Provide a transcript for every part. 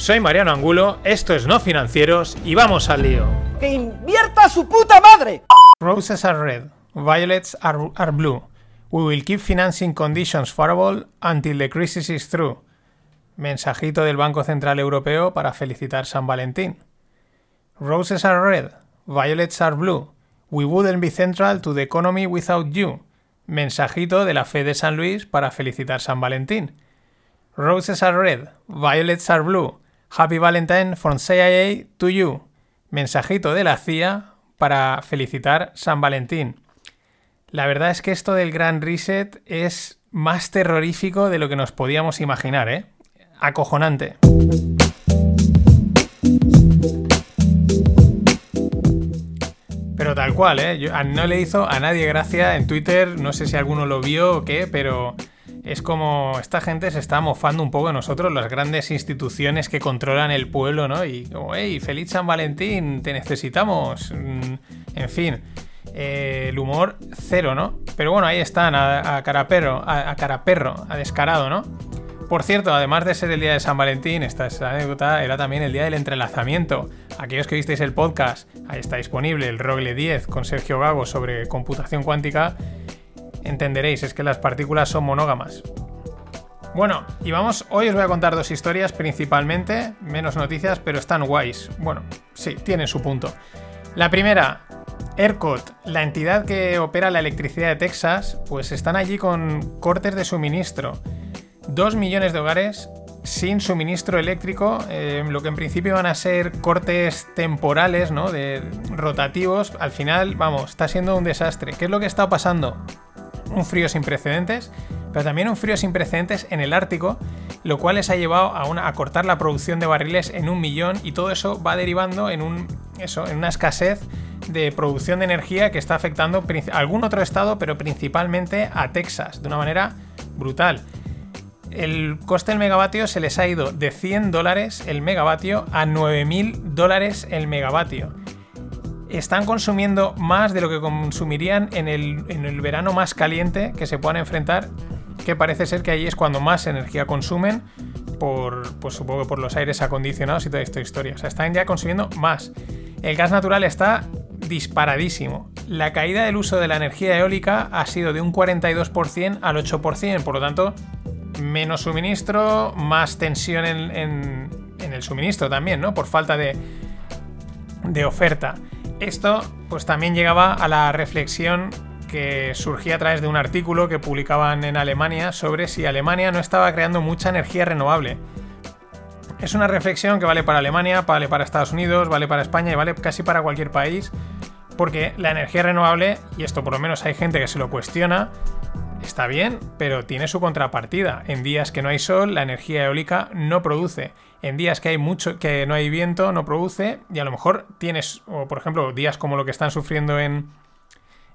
Soy Mariano Angulo, esto es No Financieros y vamos al lío. ¡Que invierta su puta madre! Roses are red, violets are, are blue. We will keep financing conditions favorable until the crisis is through. Mensajito del Banco Central Europeo para felicitar San Valentín. Roses are red, violets are blue. We wouldn't be central to the economy without you. Mensajito de la Fe de San Luis para felicitar San Valentín. Roses are red, violets are blue. Happy Valentine from CIA to you. Mensajito de la CIA para felicitar San Valentín. La verdad es que esto del Gran Reset es más terrorífico de lo que nos podíamos imaginar, ¿eh? Acojonante. Pero tal cual, ¿eh? No le hizo a nadie gracia en Twitter, no sé si alguno lo vio o qué, pero es como esta gente se está mofando un poco de nosotros, las grandes instituciones que controlan el pueblo, ¿no? Y como, hey, feliz San Valentín, te necesitamos. Mm, En fin, eh, el humor cero, ¿no? Pero bueno, ahí están, a, a cara perro, a, a cara perro, a descarado, ¿no? Por cierto, además de ser el día de San Valentín, esta anécdota, era también el día del entrelazamiento. Aquellos que visteis el podcast, ahí está disponible el Rogle 10 con Sergio Gago sobre computación cuántica, entenderéis, es que las partículas son monógamas. Bueno, y vamos, hoy os voy a contar dos historias principalmente, menos noticias, pero están guays. Bueno, sí, tienen su punto. La primera, ERCOT, la entidad que opera la electricidad de Texas, pues están allí con cortes de suministro. Dos millones de hogares sin suministro eléctrico, eh, lo que en principio van a ser cortes temporales, ¿no? De rotativos. Al final, vamos, está siendo un desastre. ¿Qué es lo que está pasando? Un frío sin precedentes, pero también un frío sin precedentes en el Ártico, lo cual les ha llevado a, cortar la producción de barriles en un millón y todo eso va derivando en, en una escasez de producción de energía que está afectando a algún otro estado, pero principalmente a Texas, de una manera brutal. El coste del megavatio se les ha ido de 100 dólares el megavatio a 9.000 dólares el megavatio están consumiendo más de lo que consumirían en el, en el verano más caliente que se puedan enfrentar, que parece ser que ahí es cuando más energía consumen, por, pues supongo que por los aires acondicionados y toda esta historia. O sea, están ya consumiendo más. El gas natural está disparadísimo. La caída del uso de la energía eólica ha sido de un 42% al 8%, por lo tanto, menos suministro, más tensión en, en- en el suministro también, ¿no? Por falta de, de oferta. Esto pues también llegaba a la reflexión que surgía a través de un artículo que publicaban en Alemania sobre si Alemania no estaba creando mucha energía renovable. Es una reflexión que vale para Alemania, vale para Estados Unidos, vale para España y vale casi para cualquier país, porque la energía renovable, y esto por lo menos hay gente que se lo cuestiona, está bien, pero tiene su contrapartida. En días que no hay sol, la energía eólica no produce. En días que hay mucho, que no hay viento, no produce. Y a lo mejor tienes, o por ejemplo, días como lo que están sufriendo en,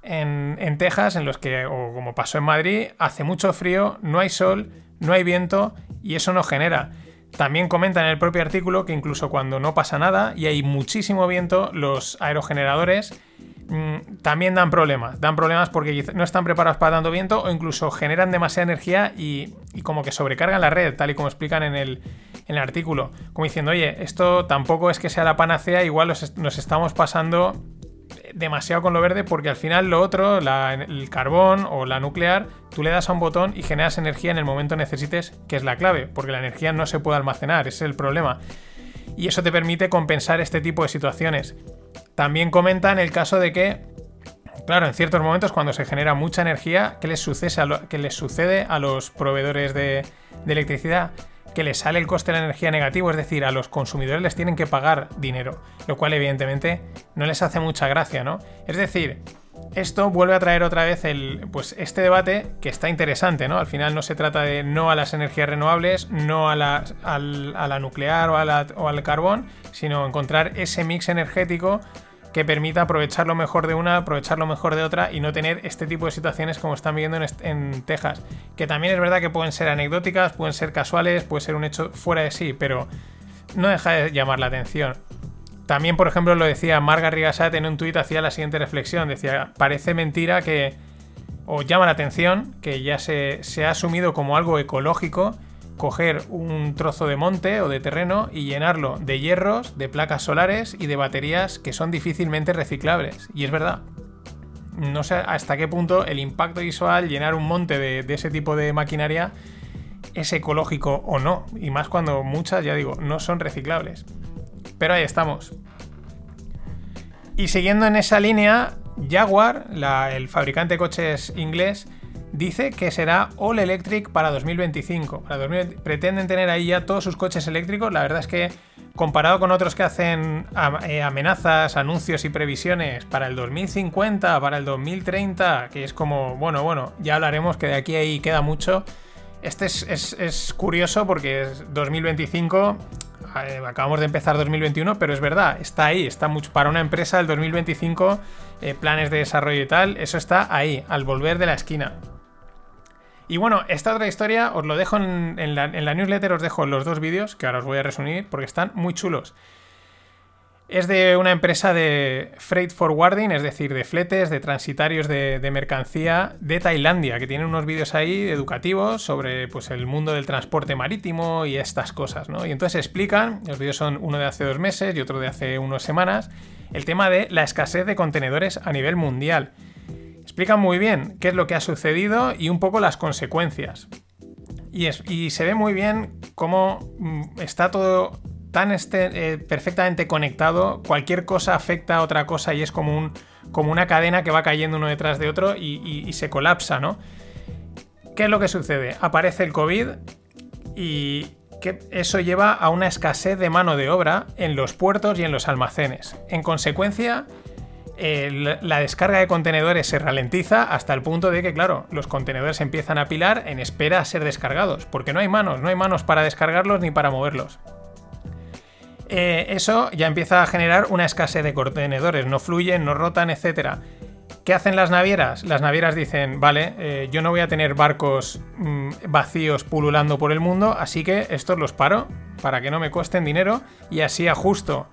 en, en Texas, en los que, o como pasó en Madrid, hace mucho frío, no hay sol, no hay viento, y eso no genera. También comenta en el propio artículo que incluso cuando no pasa nada y hay muchísimo viento, los aerogeneradores mm, también dan problemas. Dan problemas porque no están preparados para tanto viento o incluso generan demasiada energía y, como que sobrecargan la red, tal y como explican en el, en el artículo. Como diciendo, oye, esto tampoco es que sea la panacea, igual nos estamos pasando demasiado con lo verde porque al final lo otro, el carbón o la nuclear, tú le das a un botón y generas energía en el momento necesites, que es la clave, porque la energía no se puede almacenar, ese es el problema. Y eso te permite compensar este tipo de situaciones. También comentan el caso de que, claro, en ciertos momentos cuando se genera mucha energía, ¿qué les sucede a, qué les sucede a los proveedores de electricidad? Que les sale el coste de la energía negativo, es decir, a los consumidores les tienen que pagar dinero, lo cual evidentemente no les hace mucha gracia, ¿no? Es decir, esto vuelve a traer otra vez el, pues este debate que está interesante, ¿no? Al final no se trata de no a las energías renovables, no a la, a la nuclear o, o al carbón, sino encontrar ese mix energético que permita aprovechar lo mejor de una, aprovechar lo mejor de otra y no tener este tipo de situaciones como están viviendo en, Texas. Que también es verdad que pueden ser anecdóticas, pueden ser casuales, puede ser un hecho fuera de sí, pero no deja de llamar la atención. También, por ejemplo, lo decía Marga Rigasat en un tuit, hacía la siguiente reflexión, decía, parece mentira que, o llama la atención, que ya se, se ha asumido como algo ecológico coger un trozo de monte o de terreno y llenarlo de hierros, de placas solares y de baterías que son difícilmente reciclables. Y es verdad. No sé hasta qué punto el impacto visual, llenar un monte de, ese tipo de maquinaria, es ecológico o no. Y más cuando muchas, ya digo, no son reciclables. Pero ahí estamos. Y siguiendo en esa línea, Jaguar, el fabricante de coches inglés, dice que será all electric para 2025. pretenden tener ahí ya todos sus coches eléctricos. La verdad es que comparado con otros que hacen eh, amenazas, anuncios y previsiones para el 2050, para el 2030, que es como, bueno, bueno, ya hablaremos que de aquí ahí queda mucho. Este es, curioso porque es 2025, eh, acabamos de empezar 2021, pero es verdad, está ahí, está mucho para una empresa el 2025, eh, planes de desarrollo y tal, eso está ahí, al volver de la esquina. Y bueno, esta otra historia os lo dejo en, la, newsletter, os dejo los dos vídeos, que ahora os voy a resumir, porque están muy chulos. Es de una empresa de freight forwarding, es decir, de fletes, de transitarios de, mercancía de Tailandia, que tiene unos vídeos ahí educativos sobre pues, el mundo del transporte marítimo y estas cosas, ¿no? Y entonces explican, los vídeos son uno de hace dos meses y otro de hace unas semanas, el tema de la escasez de contenedores a nivel mundial explica muy bien qué es lo que ha sucedido y un poco las consecuencias. Y, se ve muy bien cómo mm, está todo tan este, eh, perfectamente conectado, cualquier cosa afecta a otra cosa y es como, como una cadena que va cayendo uno detrás de otro y, y se colapsa, ¿no? ¿Qué es lo que sucede? Aparece el COVID y que eso lleva a una escasez de mano de obra en los puertos y en los almacenes. En consecuencia, la descarga de contenedores se ralentiza hasta el punto de que, claro, los contenedores empiezan a pilar en espera a ser descargados, porque no hay manos, no hay manos para descargarlos ni para moverlos. Eh, eso ya empieza a generar una escasez de contenedores, no fluyen, no rotan, etc. ¿Qué hacen las navieras? Las navieras dicen, vale, eh, yo no voy a tener barcos mm, vacíos pululando por el mundo, así que estos los paro para que no me cuesten dinero y así ajusto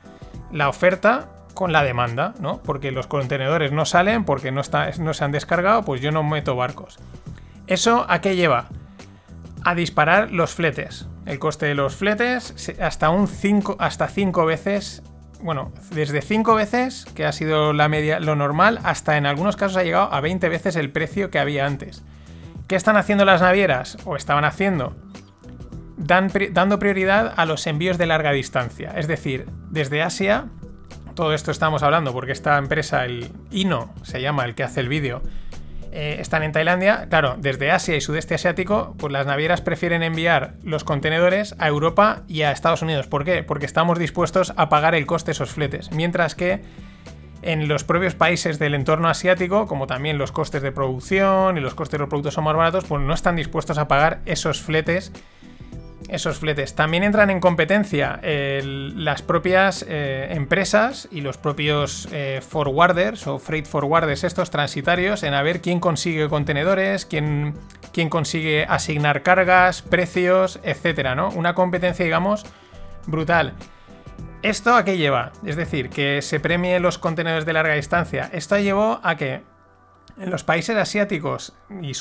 la oferta con la demanda, ¿no? Porque los contenedores no salen, porque no, no se han descargado, pues yo no meto barcos. ¿Eso a qué lleva? A disparar los fletes. El coste de los fletes hasta un 5 hasta 5 veces, bueno, desde 5 veces, que ha sido la media lo normal, hasta en algunos casos ha llegado a 20 veces el precio que había antes. ¿Qué están haciendo las navieras? O estaban haciendo dando prioridad a los envíos de larga distancia, es decir, desde Asia todo esto estamos hablando porque esta empresa, el Ino, se llama el que hace el vídeo, eh, están en Tailandia. Claro, desde Asia y sudeste asiático, pues las navieras prefieren enviar los contenedores a Europa y a Estados Unidos. ¿Por qué? Porque estamos dispuestos a pagar el coste de esos fletes. Mientras que en los propios países del entorno asiático, como también los costes de producción y los costes de los productos son más baratos, pues no están dispuestos a pagar esos fletes esos fletes. También entran en competencia las propias eh, empresas y los propios eh, forwarders o freight forwarders estos transitarios en a ver quién consigue contenedores, quién, quién consigue asignar cargas, precios, etcétera, ¿no? Una competencia, digamos, brutal. ¿Esto a qué lleva? Es decir, que se premie los contenedores de larga distancia. Esto llevó a que en los países asiáticos y,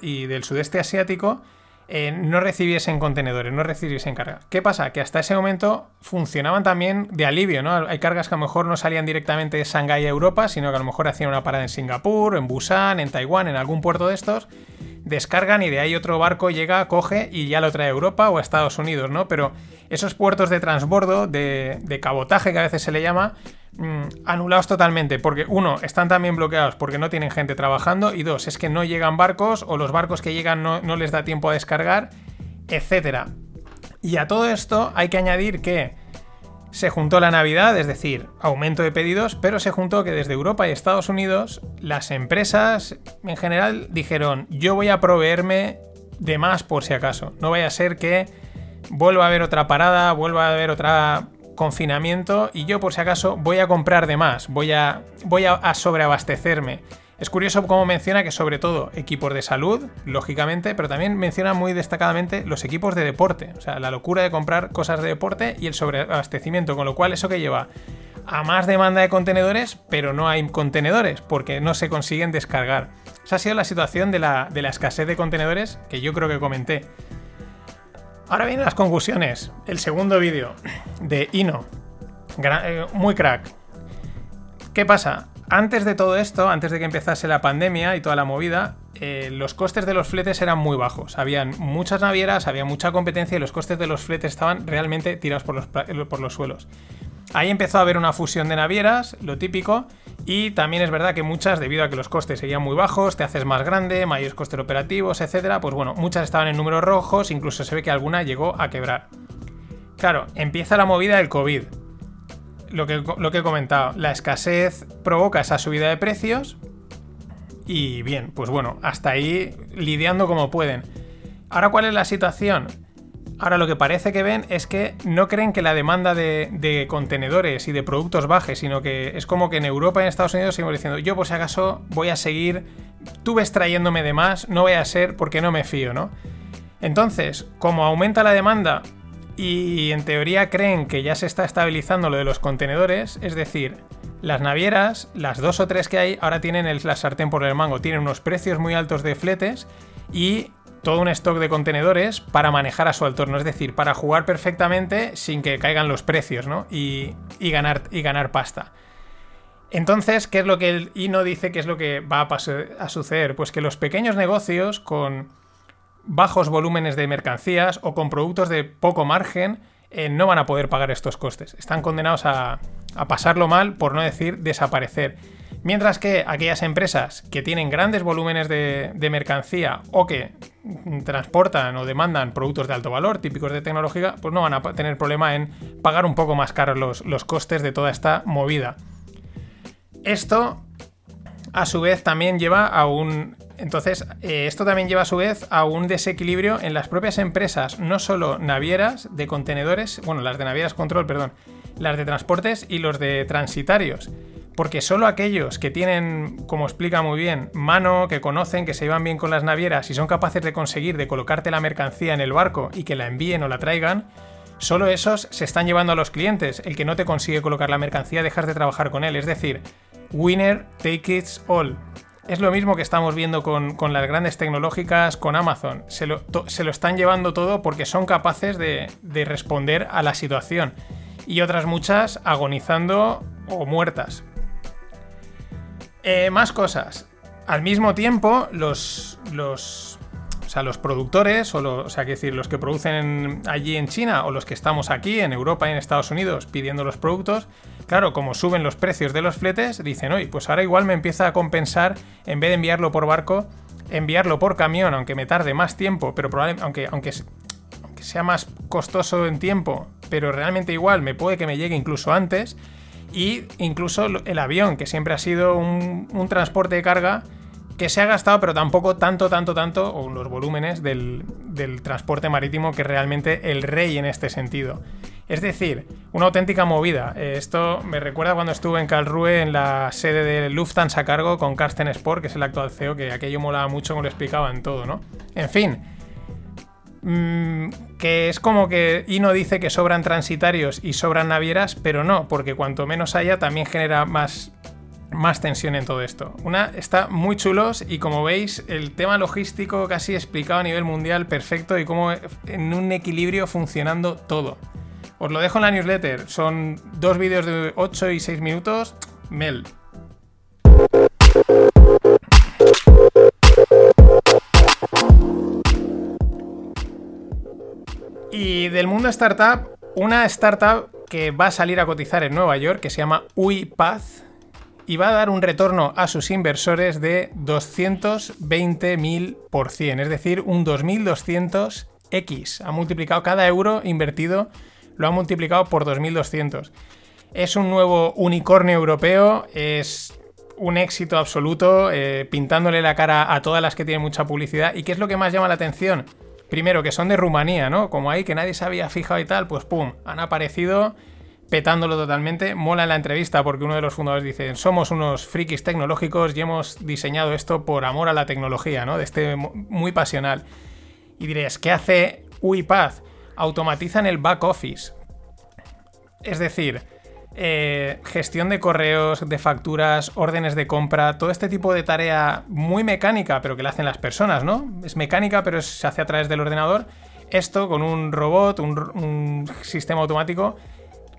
y del sudeste asiático eh, no recibiesen contenedores, no recibiesen carga. ¿Qué pasa? Que hasta ese momento funcionaban también de alivio, ¿no? Hay cargas que a lo mejor no salían directamente de Shanghái a Europa, sino que a lo mejor hacían una parada en Singapur, en Busan, en Taiwán, en algún puerto de estos, descargan y de ahí otro barco llega, coge y ya lo trae a Europa o a Estados Unidos, ¿no? Pero esos puertos de transbordo, de, de cabotaje que a veces se le llama, Mm, anulados totalmente, porque uno, están también bloqueados porque no tienen gente trabajando y dos, es que no llegan barcos o los barcos que llegan no, les da tiempo a descargar, etcétera. Y a todo esto hay que añadir que Se juntó la Navidad, es decir, aumento de pedidos, pero se juntó que desde Europa y Estados Unidos las empresas en general dijeron yo voy a proveerme de más por si acaso. No vaya a ser que vuelva a haber otra parada, vuelva a haber otra confinamiento y yo por si acaso voy a comprar de más, voy a, voy a, sobreabastecerme. Es curioso cómo menciona que sobre todo equipos de salud, lógicamente, pero también menciona muy destacadamente los equipos de deporte, o sea, la locura de comprar cosas de deporte y el sobreabastecimiento, con lo cual eso que lleva a más demanda de contenedores, pero no hay contenedores porque no se consiguen descargar. Esa ha sido la situación de la, de la escasez de contenedores que yo creo que comenté. Ahora vienen las conclusiones. El segundo vídeo de Ino. Eh, muy crack. ¿Qué pasa? Antes de todo esto, antes de que empezase la pandemia y toda la movida, eh, los costes de los fletes eran muy bajos. Habían muchas navieras, había mucha competencia y los costes de los fletes estaban realmente tirados por los, por los suelos. Ahí empezó a haber una fusión de navieras, lo típico, y también es verdad que muchas, debido a que los costes seguían muy bajos, te haces más grande, mayores costes operativos, etcétera, pues bueno, muchas estaban en números rojos, incluso se ve que alguna llegó a quebrar. Claro, empieza la movida del COVID. Lo que, lo que he comentado, la escasez provoca esa subida de precios. Y bien, pues bueno, hasta ahí lidiando como pueden. Ahora, ¿cuál es la situación? Ahora lo que parece que ven es que no creen que la demanda de, contenedores y de productos baje, sino que es como que en Europa y en Estados Unidos seguimos diciendo, yo por si acaso voy a seguir, tú ves trayéndome de más, no voy a ser porque no me fío, ¿no? Entonces, como aumenta la demanda y en teoría creen que ya se está estabilizando lo de los contenedores, es decir, las navieras, las dos o tres que hay, ahora tienen el, la sartén por el mango, tienen unos precios muy altos de fletes y todo un stock de contenedores para manejar a su entorno, es decir, para jugar perfectamente sin que caigan los precios, ¿no? Y, ganar, y ganar pasta. Entonces, ¿qué es lo que el INO dice que es lo que va a, suceder? Pues que los pequeños negocios con bajos volúmenes de mercancías o con productos de poco margen eh, no van a poder pagar estos costes. Están condenados a, a pasarlo mal, por no decir desaparecer. Mientras que aquellas empresas que tienen grandes volúmenes de, mercancía o que transportan o demandan productos de alto valor, típicos de tecnológica, pues no van a tener problema en pagar un poco más caros los, los costes de toda esta movida. Esto, a su vez, también lleva a un. Entonces, eh, esto también lleva a su vez a un desequilibrio en las propias empresas, no solo navieras de contenedores, bueno, las de navieras control, perdón, las de transportes y los de transitarios porque solo aquellos que tienen, como explica muy bien, mano, que conocen, que se llevan bien con las navieras y son capaces de conseguir de colocarte la mercancía en el barco y que la envíen o la traigan, solo esos se están llevando a los clientes. El que no te consigue colocar la mercancía dejas de trabajar con él. Es decir, winner take it all. Es lo mismo que estamos viendo con, las grandes tecnológicas, con Amazon. Se lo, están llevando todo porque son capaces de, de responder a la situación. Y otras muchas agonizando o muertas. Eh, más cosas. Al mismo tiempo, los, los, o sea, los productores, o, sea, que decir, los que producen allí en China o los que estamos aquí en Europa y en Estados Unidos pidiendo los productos, claro, como suben los precios de los fletes, dicen, oye, pues ahora igual me empieza a compensar, en vez de enviarlo por barco, enviarlo por camión, aunque me tarde más tiempo, pero probablemente, aunque, aunque, aunque sea más costoso en tiempo, pero realmente igual me puede que me llegue incluso antes y incluso el avión, que siempre ha sido un, transporte de carga que se ha gastado, pero tampoco tanto, tanto, tanto, o los volúmenes del, transporte marítimo, que realmente el rey en este sentido. Es decir, una auténtica movida. Eh, esto me recuerda cuando estuve en Karlsruhe, en la sede de Lufthansa Cargo, con Carsten Sport, que es el actual CEO, que aquello molaba mucho, como lo explicaban todo, ¿no? En fin, Mm, que es como que Ino dice que sobran transitarios y sobran navieras, pero no, porque cuanto menos haya también genera más, más tensión en todo esto. Una está muy chulos y como veis el tema logístico casi explicado a nivel mundial perfecto y como en un equilibrio funcionando todo. Os lo dejo en la newsletter, son dos vídeos de 8 y 6 minutos. Mel, Y del mundo startup, una startup que va a salir a cotizar en Nueva York, que se llama UiPath, y va a dar un retorno a sus inversores de 220.000%, es decir, un 2.200x. Ha multiplicado cada euro invertido lo ha multiplicado por 2200. Es un nuevo unicornio europeo, es un éxito absoluto, eh, pintándole la cara a todas las que tienen mucha publicidad. ¿Y qué es lo que más llama la atención? Primero, que son de Rumanía, ¿no? Como ahí que nadie se había fijado y tal, pues pum, han aparecido petándolo totalmente. Mola en la entrevista porque uno de los fundadores dice, somos unos frikis tecnológicos y hemos diseñado esto por amor a la tecnología, ¿no? De este muy pasional. Y diréis, ¿qué hace UiPath? Automatizan el back office. Es decir, eh, gestión de correos, de facturas, órdenes de compra, todo este tipo de tarea muy mecánica, pero que la hacen las personas, ¿no? Es mecánica, pero se hace a través del ordenador. Esto con un robot, un, sistema automático,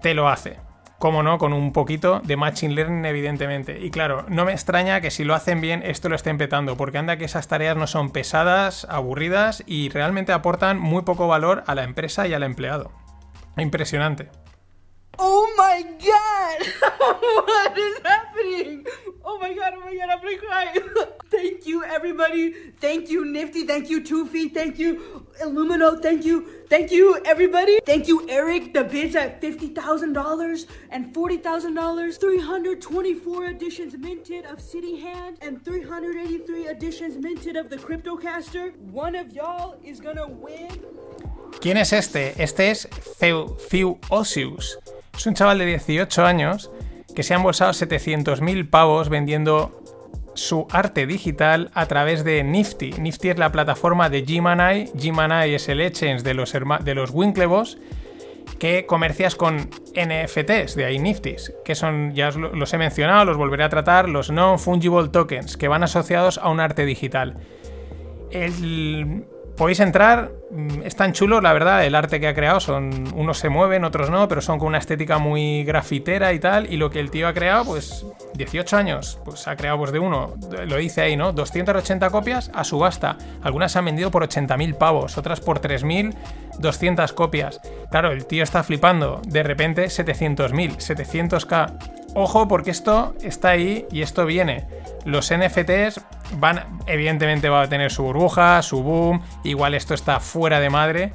te lo hace. Como no, con un poquito de Machine Learning, evidentemente. Y claro, no me extraña que si lo hacen bien, esto lo estén petando, porque anda que esas tareas no son pesadas, aburridas y realmente aportan muy poco valor a la empresa y al empleado. Impresionante. Oh my god! what is happening? Oh my god, oh my god, I'm gonna cry. thank you, everybody. Thank you, Nifty. Thank you, Two Feet. Thank you, Illumino. Thank you. Thank you, everybody. Thank you, Eric. The bids at $50,000 and $40,000. 324 editions minted of City Hand and 383 editions minted of the Cryptocaster. One of y'all is gonna win. ¿Quién es este? Este es Thew Osius. Es un chaval de 18 años que se ha embolsado 700.000 pavos vendiendo su arte digital a través de Nifty. Nifty es la plataforma de Gmanai. Gmanai es el exchange de los, de los Winklevoss que comercias con NFTs, de ahí Nifty's, que son, ya los he mencionado, los volveré a tratar, los non-fungible tokens, que van asociados a un arte digital. El Podéis entrar, mm, es tan chulo, la verdad, el arte que ha creado, son unos se mueven, otros no, pero son con una estética muy grafitera y tal, y lo que el tío ha creado, pues 18 años, pues ha creado pues de uno, lo dice ahí, ¿no? 280 copias a subasta, algunas se han vendido por 80.000 pavos, otras por 3.200 copias. Claro, el tío está flipando, de repente 700.000, 700k. Ojo porque esto está ahí y esto viene. Los NFTs van, evidentemente va a tener su burbuja, su boom, igual esto está fuera de madre,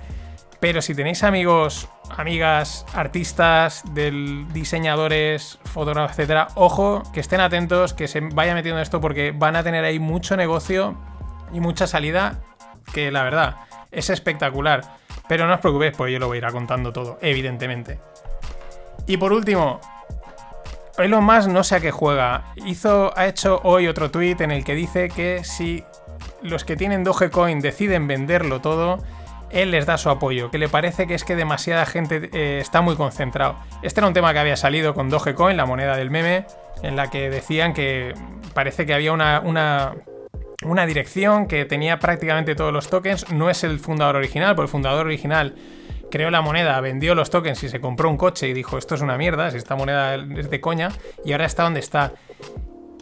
pero si tenéis amigos, amigas, artistas, del, diseñadores, fotógrafos, etcétera, ojo, que estén atentos, que se vayan metiendo esto porque van a tener ahí mucho negocio y mucha salida que la verdad es espectacular. Pero no os preocupéis, pues yo lo voy a ir contando todo, evidentemente. Y por último, Elon Musk no sé a qué juega. Hizo, ha hecho hoy otro tweet en el que dice que si los que tienen Dogecoin deciden venderlo todo, él les da su apoyo, que le parece que es que demasiada gente eh, está muy concentrado. Este era un tema que había salido con Dogecoin, la moneda del meme, en la que decían que parece que había una, una, una dirección que tenía prácticamente todos los tokens. No es el fundador original, porque el fundador original creó la moneda, vendió los tokens y se compró un coche y dijo, esto es una mierda, si esta moneda es de coña, y ahora está donde está.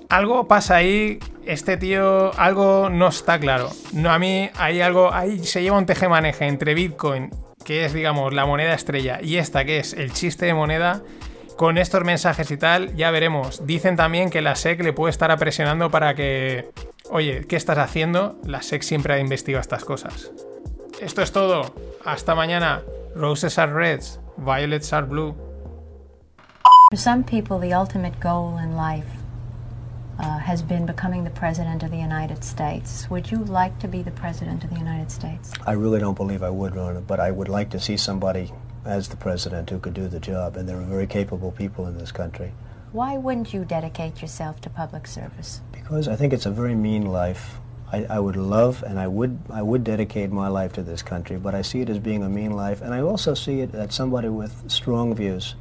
Algo pasa ahí, este tío, algo no está claro. No, a mí hay algo, ahí se lleva un teje-maneje entre Bitcoin, que es, digamos, la moneda estrella, y esta, que es el chiste de moneda, con estos mensajes y tal, ya veremos. Dicen también que la SEC le puede estar presionando para que, oye, ¿qué estás haciendo? La SEC siempre ha investigado estas cosas. Esto es todo. Hasta mañana. Roses are reds, violets are blue. For some people, the ultimate goal in life uh, has been becoming the President of the United States. Would you like to be the President of the United States? I really don't believe I would, Rona, but I would like to see somebody as the President who could do the job, and there are very capable people in this country. Why wouldn't you dedicate yourself to public service? Because I think it's a very mean life I, I, would love and I would I would dedicate my life to this country, but I see it as being a mean life, and I also see it that somebody with strong views,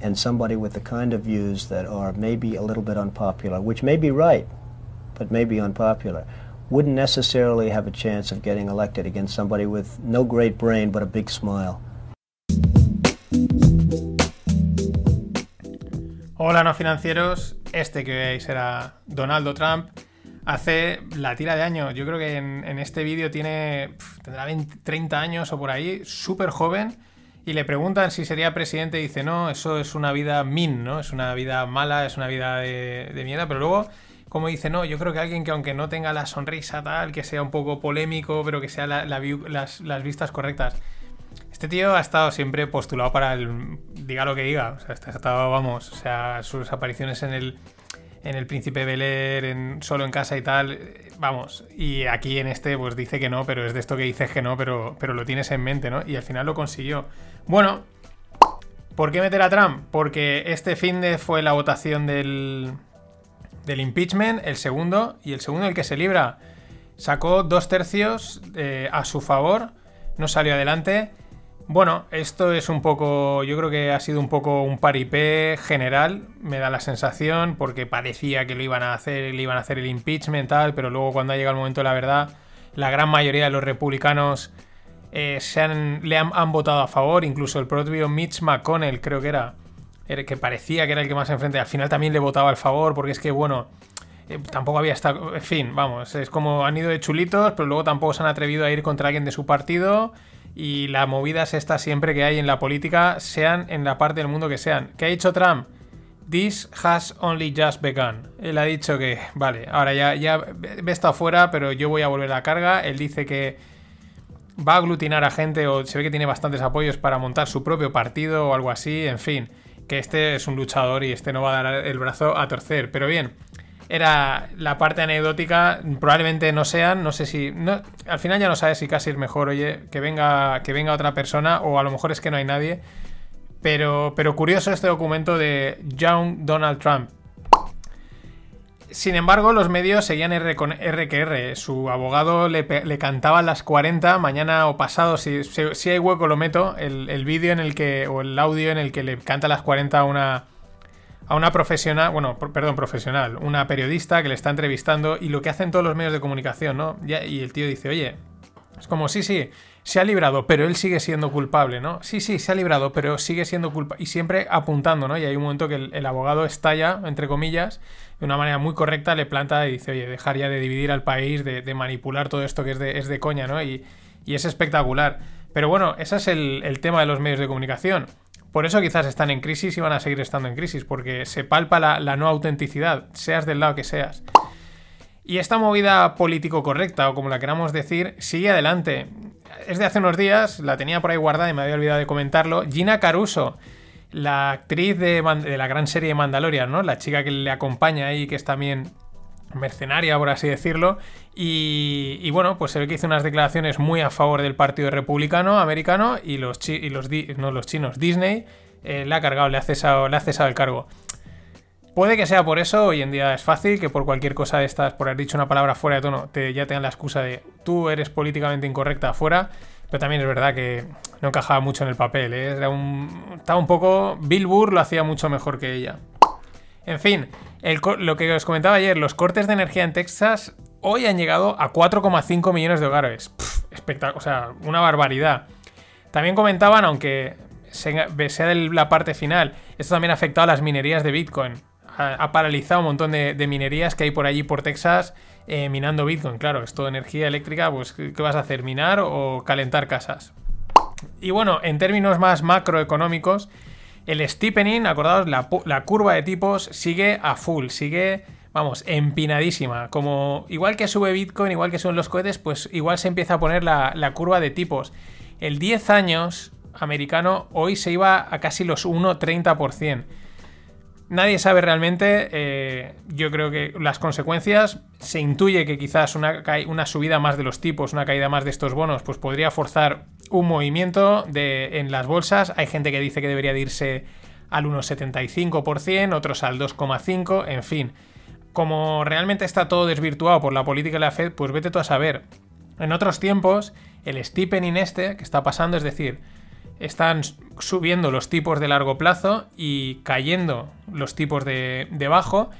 and somebody with the kind of views that are maybe a little bit unpopular, which may be right, but may be unpopular, wouldn't necessarily have a chance of getting elected against somebody with no great brain but a big smile. Hola no financieros, este que veis era Donaldo Trump. Hace la tira de años. Yo creo que en, este vídeo tiene. tendrá 30 años o por ahí, súper joven. Y le preguntan si sería presidente y dice, no, eso es una vida min, ¿no? Es una vida mala, es una vida de, mierda. Pero luego, como dice, no, yo creo que alguien que aunque no tenga la sonrisa tal, que sea un poco polémico, pero que sea las, las vistas correctas. Este tío ha estado siempre postulado para el. diga lo que diga. O sea, ha estado, vamos, o sea, sus apariciones en el. En el Príncipe Bel Air, en Solo en Casa y tal, vamos. Y aquí en este, pues dice que no, pero es de esto que dices que no, pero, pero lo tienes en mente, ¿no? Y al final lo consiguió. Bueno, ¿por qué meter a Trump? Porque este fin de fue la votación del, del impeachment, el segundo, y el segundo el que se libra. Sacó dos tercios eh, a su favor, no salió adelante. Bueno, esto es un poco, yo creo que ha sido un poco un paripé general, me da la sensación, porque parecía que lo iban a hacer, le iban a hacer el impeachment tal, pero luego cuando ha llegado el momento de la verdad, la gran mayoría de los republicanos eh, se han, le han, han, votado a favor, incluso el propio Mitch McConnell creo que era, que parecía que era el que más enfrente, al final también le votaba al favor, porque es que bueno, eh, tampoco había estado, en fin, vamos, es como han ido de chulitos, pero luego tampoco se han atrevido a ir contra alguien de su partido y la movida es esta siempre que hay en la política, sean en la parte del mundo que sean. ¿Qué ha dicho Trump? This has only just begun. Él ha dicho que, vale, ahora ya, ya he estado fuera, pero yo voy a volver a la carga. Él dice que va a aglutinar a gente o se ve que tiene bastantes apoyos para montar su propio partido o algo así, en fin, que este es un luchador y este no va a dar el brazo a torcer. Pero bien, era la parte anecdótica, probablemente no sean, no sé si... Al final ya no sabes si casi es mejor, oye, que venga, que venga otra persona o a lo mejor es que no hay nadie. Pero, pero curioso este documento de Young Donald Trump. Sin embargo, los medios seguían R con R que R. Su abogado le, le cantaba las 40, mañana o pasado, si, si, hay hueco lo meto, el, el vídeo en el que, o el audio en el que le canta las 40 a una, a una profesional, bueno, perdón, profesional, una periodista que le está entrevistando y lo que hacen todos los medios de comunicación, ¿no? Y el tío dice, oye, es como, sí, sí, se ha librado, pero él sigue siendo culpable, ¿no? Sí, sí, se ha librado, pero sigue siendo culpable. Y siempre apuntando, ¿no? Y hay un momento que el, abogado estalla, entre comillas, de una manera muy correcta, le planta y dice, oye, dejar ya de dividir al país, de, de manipular todo esto que es de, es de coña, ¿no? Y, y, es espectacular. Pero bueno, ese es el, el tema de los medios de comunicación. Por eso quizás están en crisis y van a seguir estando en crisis, porque se palpa la, no autenticidad, seas del lado que seas. Y esta movida político correcta, o como la queramos decir, sigue adelante. Es de hace unos días, la tenía por ahí guardada y me había olvidado de comentarlo. Gina Caruso, la actriz de, de la gran serie Mandalorian, ¿no? La chica que le acompaña ahí, que es también mercenaria, por así decirlo. Y, bueno, pues se ve que hizo unas declaraciones muy a favor del Partido Republicano americano y los, chi y los, no, los chinos, Disney, eh, le ha cargado, le ha, cesado, le el cargo. Puede que sea por eso, hoy en día es fácil que por cualquier cosa de estas, por haber dicho una palabra fuera de tono, te, ya tengan la excusa de tú eres políticamente incorrecta afuera, pero también es verdad que no encajaba mucho en el papel, ¿eh? Era un, estaba un poco... Bill Burr lo hacía mucho mejor que ella. En fin, el, lo que os comentaba ayer, los cortes de energía en Texas hoy han llegado a 4,5 millones de hogares. O sea, una barbaridad. También comentaban, aunque sea de la parte final, esto también ha afectado a las minerías de Bitcoin. Ha, paralizado un montón de, de, minerías que hay por allí por Texas eh, minando Bitcoin. Claro, esto de energía eléctrica, pues ¿qué vas a hacer? ¿Minar o calentar casas? Y bueno, en términos más macroeconómicos, el steepening, acordaos, la, la, curva de tipos sigue a full, sigue, vamos, empinadísima. Como igual que sube Bitcoin, igual que suben los cohetes, pues igual se empieza a poner la, la curva de tipos. El 10 años americano hoy se iba a casi los 1,30%. Nadie sabe realmente, eh, yo creo que las consecuencias, se intuye que quizás una, una, subida más de los tipos, una caída más de estos bonos, pues podría forzar un movimiento de, en las bolsas. Hay gente que dice que debería de irse al 1,75%, otros al 2,5%, en fin. Como realmente está todo desvirtuado por la política de la Fed, pues vete tú a saber. En otros tiempos, el steepening este que está pasando, es decir, están subiendo los tipos de largo plazo y cayendo los tipos de, de bajo,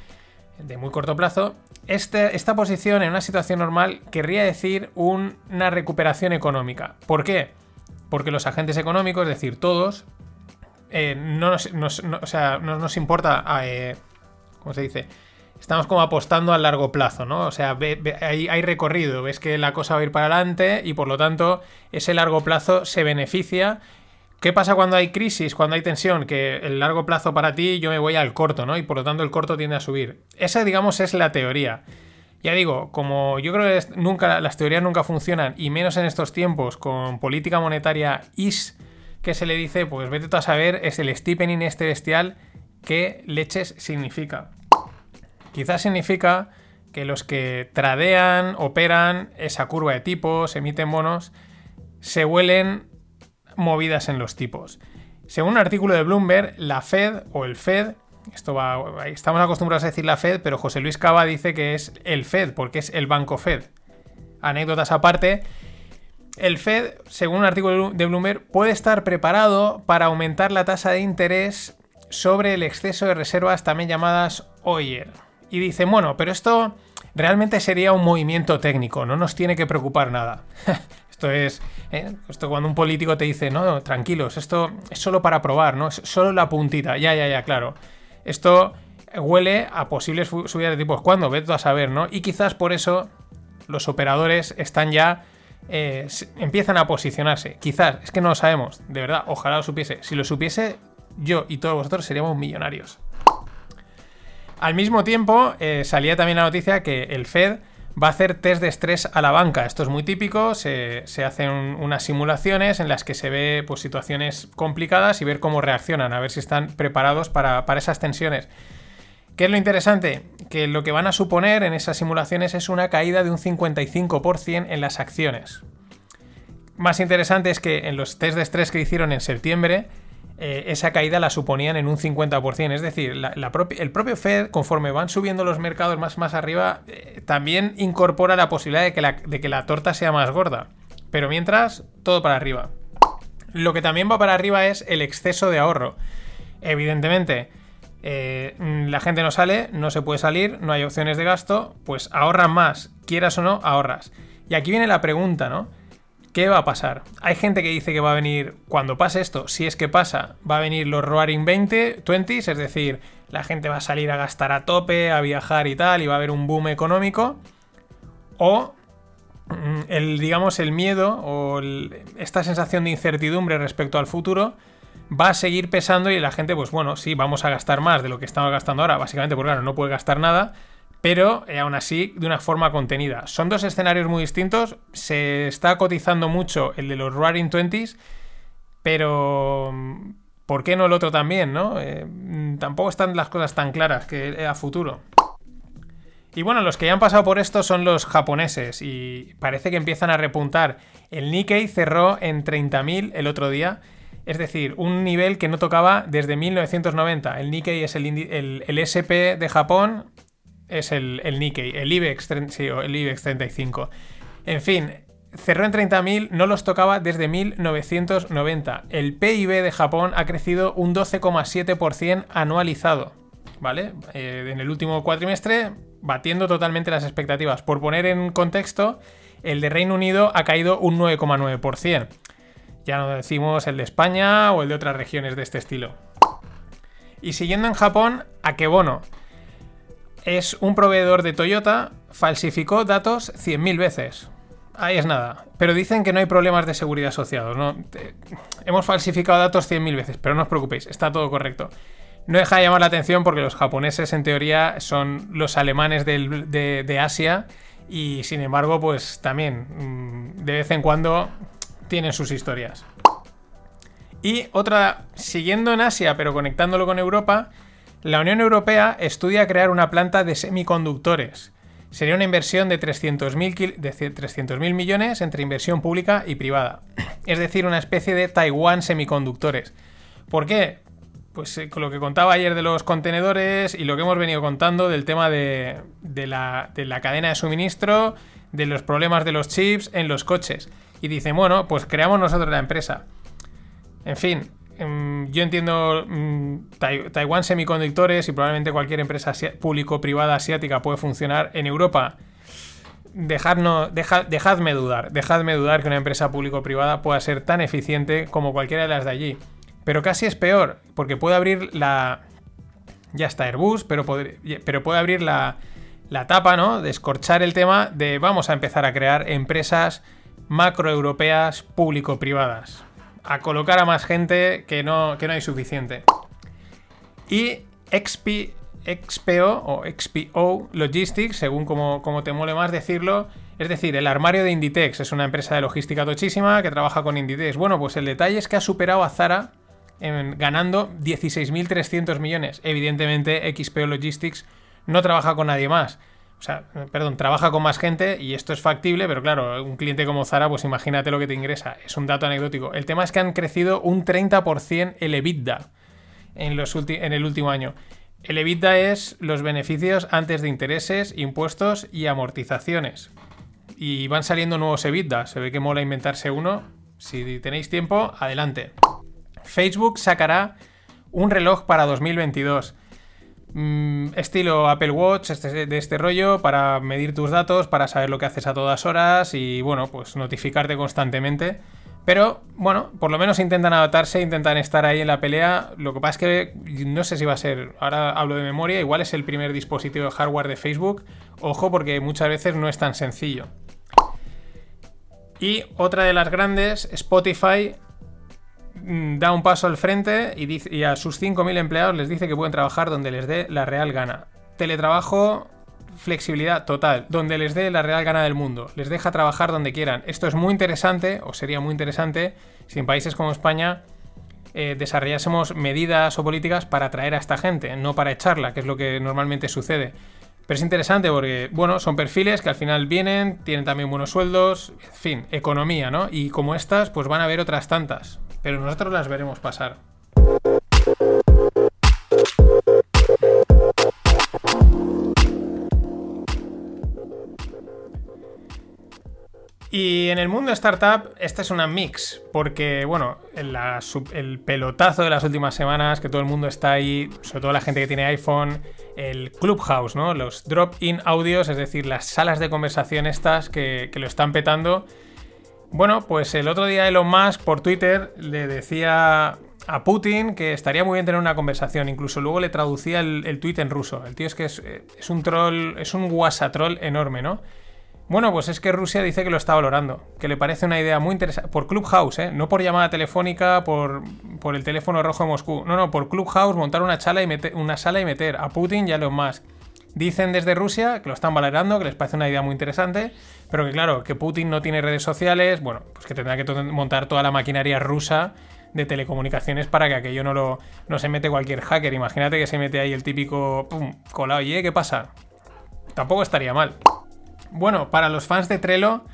de muy corto plazo. Este, esta posición en una situación normal querría decir un, una recuperación económica. ¿Por qué? Porque los agentes económicos, es decir, todos, eh, no, nos, no, o sea, no, nos, importa, eh, ¿cómo se dice? Estamos como apostando a largo plazo, ¿no? O sea, hay, hay, recorrido, ves que la cosa va a ir para adelante y por lo tanto ese largo plazo se beneficia ¿Qué pasa cuando hay crisis, cuando hay tensión? Que el largo plazo para ti yo me voy al corto, ¿no? Y por lo tanto el corto tiende a subir. Esa, digamos, es la teoría. Ya digo, como yo creo que nunca, las teorías nunca funcionan, y menos en estos tiempos con política monetaria is que se le dice, pues vete tú a saber, es el steepening este bestial, qué leches significa. Quizás significa que los que tradean, operan esa curva de tipos, emiten bonos, se huelen movidas en los tipos. Según un artículo de Bloomberg, la Fed o el Fed, esto va, estamos acostumbrados a decir la Fed, pero José Luis Cava dice que es el Fed, porque es el Banco Fed. Anécdotas aparte, el Fed, según un artículo de Bloomberg, puede estar preparado para aumentar la tasa de interés sobre el exceso de reservas, también llamadas OIR. Y dice, bueno, pero esto realmente sería un movimiento técnico, no nos tiene que preocupar nada. esto es, ¿eh? esto cuando un político te dice, no, tranquilos, esto es solo para probar, ¿no? Es solo la puntita, ya, ya, ya, claro. Esto huele a posibles subidas de tipos. ¿Cuándo? Vete a saber, ¿no? Y quizás por eso los operadores están ya eh, empiezan a posicionarse. Quizás, es que no lo sabemos, de verdad, ojalá lo supiese. Si lo supiese, yo y todos vosotros seríamos millonarios. Al mismo tiempo, eh, salía también la noticia que el Fed va a hacer test de estrés a la banca. Esto es muy típico, se, hacen unas simulaciones en las que se ve pues, situaciones complicadas y ver cómo reaccionan, a ver si están preparados para, para esas tensiones. ¿Qué es lo interesante? Que lo que van a suponer en esas simulaciones es una caída de un 55% en las acciones. Más interesante es que en los test de estrés que hicieron en septiembre, eh, esa caída la suponían en un 50%. Es decir, el propio Fed, conforme van subiendo los mercados más, más arriba, eh, también incorpora la posibilidad de que la, de que la torta sea más gorda. Pero mientras, todo para arriba. Lo que también va para arriba es el exceso de ahorro. Evidentemente, eh, la gente no sale, no se puede salir, no hay opciones de gasto, pues ahorran más, quieras o no, ahorras. Y aquí viene la pregunta, ¿no? ¿Qué va a pasar? Hay gente que dice que va a venir, cuando pase esto, si es que pasa, va a venir los Roaring 20, 20s, es decir, la gente va a salir a gastar a tope, a viajar y tal, y va a haber un boom económico. O mm, el, digamos, el miedo o esta sensación de incertidumbre respecto al futuro va a seguir pesando y la gente, pues bueno, sí, vamos a gastar más de lo que estamos gastando ahora, básicamente porque claro, no puede gastar nada, pero eh, aún así de una forma contenida. Son dos escenarios muy distintos, se está cotizando mucho el de los Roaring Twenties, pero mm, ¿por qué no el otro también, no? Eh, mm, tampoco están las cosas tan claras que a futuro. Y bueno, los que ya han pasado por esto son los japoneses y parece que empiezan a repuntar. El Nikkei cerró en 30.000 el otro día es decir, un nivel que no tocaba desde 1990. El Nikkei es el, SP de Japón, es el, Nikkei, el IBEX, el IBEX 35. En fin, cerró en 30.000, no los tocaba desde 1990. El PIB de Japón ha crecido un 12,7% anualizado, ¿vale? Eh, en el último cuatrimestre, batiendo totalmente las expectativas. Por poner en contexto, el de Reino Unido ha caído un 9,9%. Ya no decimos el de España o el de otras regiones de este estilo. Y siguiendo en Japón, Akebono es un proveedor de Toyota, falsificó datos 100.000 veces. Ahí es nada. Pero dicen que no hay problemas de seguridad asociados. ¿no? Hemos falsificado datos 100.000 veces, pero no os preocupéis, está todo correcto. No deja de llamar la atención porque los japoneses en teoría son los alemanes de, Asia y sin embargo pues también mm, de vez en cuando tienen sus historias. Y otra, siguiendo en Asia, pero conectándolo con Europa, la Unión Europea estudia crear una planta de semiconductores. Sería una inversión de 300.000 millones entre inversión pública y privada. Es decir, una especie de Taiwán semiconductores. ¿Por qué? Pues eh, con lo que contaba ayer de los contenedores y lo que hemos venido contando del tema de, la, de la cadena de suministro, de los problemas de los chips en los coches y dice, bueno, pues creamos nosotros la empresa. En fin, em, yo entiendo mm, Taiwán Semiconductores y probablemente cualquier empresa público-privada asiática puede funcionar en Europa. Dejadme dudar, dejadme dudar que una empresa público-privada pueda ser tan eficiente como cualquiera de las de allí. Pero casi es peor, porque puede abrir la... Ya está Airbus, pero, puede abrir la, la tapa, ¿no? De escorchar el tema de vamos a empezar a crear empresas macroeuropeas público-privadas. A colocar a más gente que no, que no hay suficiente. Y XP, XPO o XPO Logistics, según como, te mole más decirlo, Es decir, el armario de Inditex es una empresa de logística tochísima que trabaja con Inditex. Bueno, pues el detalle es que ha superado a Zara en, ganando 16.300 millones. Evidentemente, XPO Logistics no trabaja con nadie más. O sea, perdón, trabaja con más gente y esto es factible, pero claro, un cliente como Zara, pues imagínate lo que te ingresa. Es un dato anecdótico. El tema es que han crecido un 30% el EBITDA en, los en el último año. El EBITDA es los beneficios antes de intereses, impuestos y amortizaciones. Y van saliendo nuevos EBITDA. Se ve que mola inventarse uno. Si tenéis tiempo, adelante. Facebook sacará un reloj para 2022. Mm, estilo Apple Watch este, de este rollo para medir tus datos, para saber lo que haces a todas horas y bueno, pues notificarte constantemente. Pero bueno, por lo menos intentan adaptarse, intentan estar ahí en la pelea. Lo que pasa es que no sé si va a ser, ahora hablo de memoria, igual es el primer dispositivo de hardware de Facebook. Ojo porque muchas veces no es tan sencillo. Y otra de las grandes, Spotify, da un paso al frente y a sus 5.000 empleados les dice que pueden trabajar donde les dé la real gana. Teletrabajo, flexibilidad total, donde les dé la real gana del mundo. Les deja trabajar donde quieran. Esto es muy interesante, o sería muy interesante, si en países como España eh, desarrollásemos medidas o políticas para atraer a esta gente, no para echarla, que es lo que normalmente sucede. Pero es interesante porque, bueno, son perfiles que al final vienen, tienen también buenos sueldos, en fin, economía, ¿no? Y como estas, pues van a haber otras tantas pero nosotros las veremos pasar. Y en el mundo startup, esta es una mix, porque, bueno, el, pelotazo de las últimas semanas, que todo el mundo está ahí, sobre todo la gente que tiene iPhone, el Clubhouse, ¿no? Los drop-in audios, es decir, las salas de conversación estas que, que lo están petando bueno, pues el otro día Elon Musk por Twitter le decía a Putin que estaría muy bien tener una conversación. Incluso luego le traducía el, tweet en ruso. El tío es que es, un troll, es un guasatroll enorme, ¿no? Bueno, pues es que Rusia dice que lo está valorando, que le parece una idea muy interesante. Por Clubhouse, ¿eh? No por llamada telefónica, por, por el teléfono rojo de Moscú. No, no, por Clubhouse montar una, sala y meter, una sala y meter a Putin y a Elon Musk. Dicen desde Rusia que lo están valorando, que les parece una idea muy interesante, pero que claro, que Putin no tiene redes sociales, bueno, pues que tendrá que montar toda la maquinaria rusa de telecomunicaciones para que aquello no lo no se mete cualquier hacker. Imagínate que se mete ahí el típico pum, colado, y. ¿qué pasa? Tampoco estaría mal. Bueno, para los fans de Trello,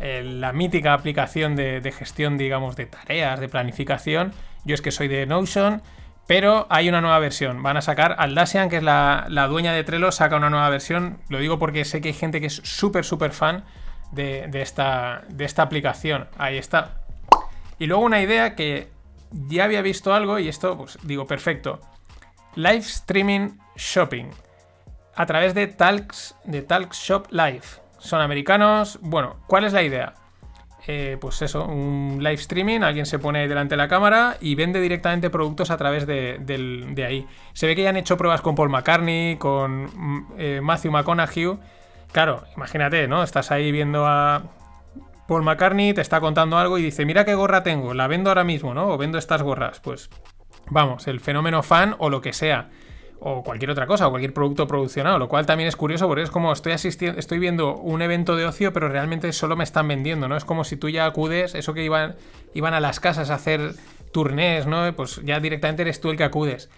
eh, la mítica aplicación de, de gestión, digamos, de tareas, de planificación, yo es que soy de Notion pero hay una nueva versión. Van a sacar, Aldasian, que es la, dueña de Trello, saca una nueva versión. Lo digo porque sé que hay gente que es súper, súper fan de, esta, de esta aplicación. Ahí está. Y luego una idea que ya había visto algo y esto, pues digo, perfecto. Live streaming shopping. A través de Talks, de Talks Shop Live. Son americanos. Bueno, ¿cuál es la idea? Eh, pues eso, un live streaming, alguien se pone delante de la cámara y vende directamente productos a través de, ahí. Se ve que ya han hecho pruebas con Paul McCartney, con mm, eh, Matthew McConaughey. Claro, imagínate, ¿no? Estás ahí viendo a Paul McCartney, te está contando algo y dice, mira qué gorra tengo, la vendo ahora mismo, ¿no? O vendo estas gorras. Pues vamos, el fenómeno fan o lo que sea o cualquier otra cosa, o cualquier producto produccionado, lo cual también es curioso porque es como estoy asistiendo, estoy viendo un evento de ocio, pero realmente solo me están vendiendo, ¿no? Es como si tú ya acudes, eso que iban, iban a las casas a hacer turnés, ¿no? Pues ya directamente eres tú el que acudes.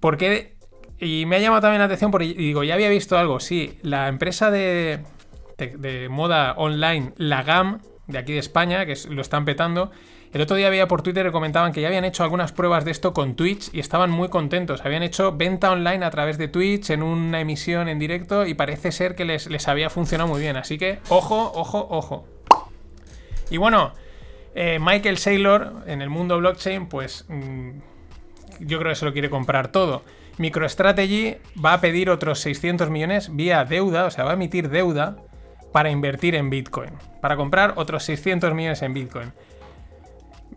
¿Por qué? Y me ha llamado también la atención porque digo, ya había visto algo, sí, la empresa de, de, moda online, la GAM, de aquí de España, que lo están petando, el otro día había por Twitter que comentaban que ya habían hecho algunas pruebas de esto con Twitch y estaban muy contentos. Habían hecho venta online a través de Twitch en una emisión en directo y parece ser que les, les había funcionado muy bien. Así que, ojo, ojo, ojo. Y bueno, eh, Michael Saylor en el mundo blockchain, pues mm, yo creo que se lo quiere comprar todo. MicroStrategy va a pedir otros 600 millones vía deuda, o sea, va a emitir deuda para invertir en Bitcoin, para comprar otros 600 millones en Bitcoin.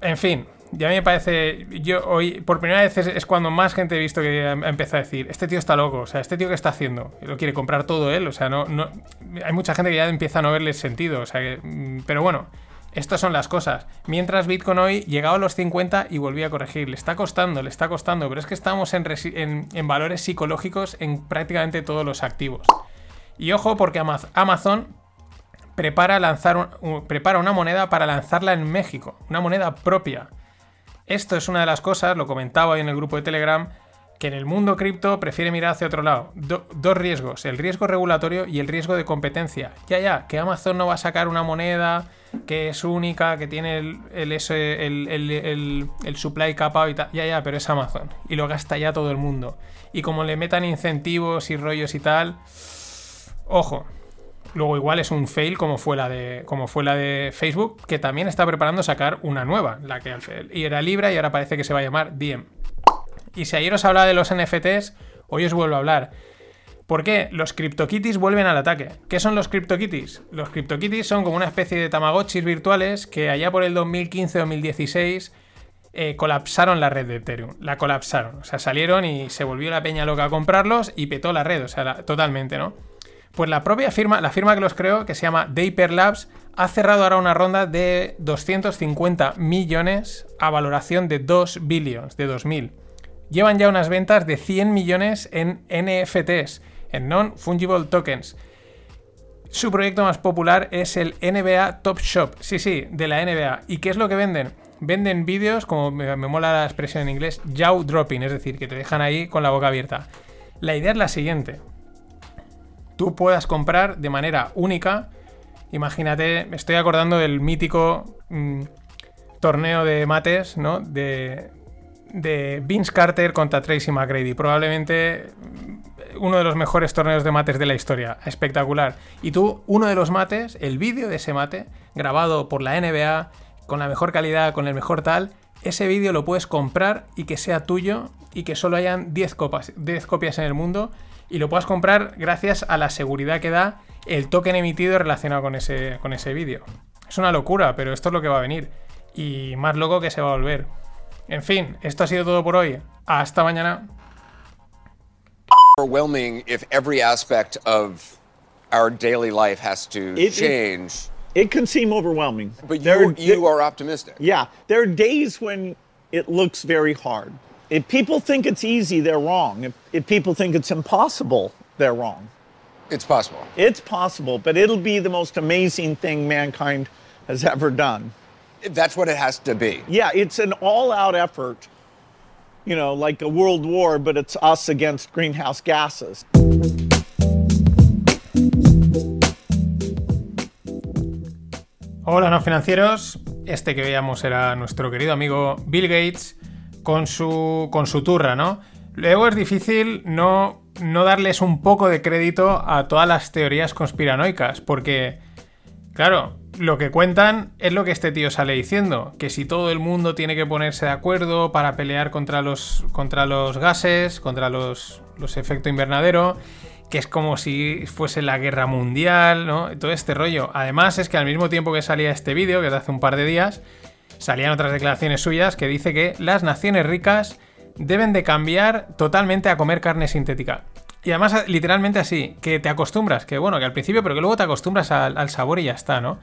En fin, ya me parece. Yo hoy, por primera vez, es, cuando más gente he visto que empieza a decir: Este tío está loco, o sea, este tío que está haciendo, lo quiere comprar todo él, o sea, no, no. Hay mucha gente que ya empieza a no verle sentido, o sea, que, mm, pero bueno. Estas son las cosas. Mientras Bitcoin hoy llegaba a los 50 y volvía a corregir. Le está costando, le está costando. Pero es que estamos en, en valores psicológicos en prácticamente todos los activos. Y ojo, porque Amazon prepara, lanzar prepara una moneda para lanzarla en México, una moneda propia. Esto es una de las cosas, lo comentaba hoy en el grupo de Telegram, que en el mundo cripto prefiere mirar hacia otro lado. dos riesgos, el riesgo regulatorio y el riesgo de competencia. Ya, ya, que Amazon no va a sacar una moneda que es única, que tiene el, el, el, supply capado y tal. Ya, ya, pero es Amazon. Y lo gasta ya todo el mundo. Y como le metan incentivos y rollos y tal, ojo. Luego igual es un fail como fue la de, como fue la de Facebook, que también está preparando sacar una nueva, la que y era Libra y ahora parece que se va a llamar Diem. Y si ayer os hablaba de los NFTs, hoy os vuelvo a hablar. ¿Por qué? Los CryptoKitties vuelven al ataque. ¿Qué son los CryptoKitties? Los CryptoKitties son como una especie de Tamagotchis virtuales que allá por el 2015-2016 eh, colapsaron la red de Ethereum. La colapsaron. O sea, salieron y se volvió la peña loca a comprarlos y petó la red. O sea, totalmente, ¿no? Pues la propia firma, la firma que los creó, que se llama Daper Labs, ha cerrado ahora una ronda de 250 millones a valoración de 2 billions, de 2000 llevan ya unas ventas de 100 millones en NFTs, en Non-Fungible Tokens. Su proyecto más popular es el NBA Top Shop, sí, sí, de la NBA. ¿Y qué es lo que venden? Venden vídeos, como me, mola la expresión en inglés, jaw dropping, es decir, que te dejan ahí con la boca abierta. La idea es la siguiente. Tú puedas comprar de manera única, imagínate, me estoy acordando del mítico mm, torneo de mates, ¿no? De, de Vince Carter contra Tracy McGrady. Probablemente uno de los mejores torneos de mates de la historia. Espectacular. Y tú, uno de los mates, el vídeo de ese mate, grabado por la NBA, con la mejor calidad, con el mejor tal, ese vídeo lo puedes comprar y que sea tuyo y que solo hayan 10, 10 copias en el mundo y lo puedas comprar gracias a la seguridad que da el token emitido relacionado con ese, con ese vídeo. Es una locura, pero esto es lo que va a venir. Y más loco que se va a volver. En fin, esto ha sido todo por hoy. Hasta mañana. Overwhelming if every aspect of our daily life has to it, change. It, it, can seem overwhelming. But you, you are optimistic. Yeah. There are days when it looks very hard. If people think it's easy, they're wrong. If, if people think it's impossible, they're wrong. It's possible. It's possible, but it'll be the most amazing thing mankind has ever done. That's what it has to be. Yeah, it's an all-out effort. You know, like a world war, but it's us against greenhouse gases. Hola, no financieros. Este que veíamos era nuestro querido amigo Bill Gates con su, con su turra, ¿no? Luego es difícil no, no darles un poco de crédito a todas las teorías conspiranoicas, porque, claro, lo que cuentan es lo que este tío sale diciendo, que si todo el mundo tiene que ponerse de acuerdo para pelear contra los, contra los gases, contra los, los efectos invernadero, que es como si fuese la guerra mundial, ¿no? Todo este rollo. Además es que al mismo tiempo que salía este vídeo, que es de hace un par de días, salían otras declaraciones suyas que dice que las naciones ricas deben de cambiar totalmente a comer carne sintética. Y además, literalmente así, que te acostumbras, que bueno, que al principio, pero que luego te acostumbras al, sabor y ya está, ¿no?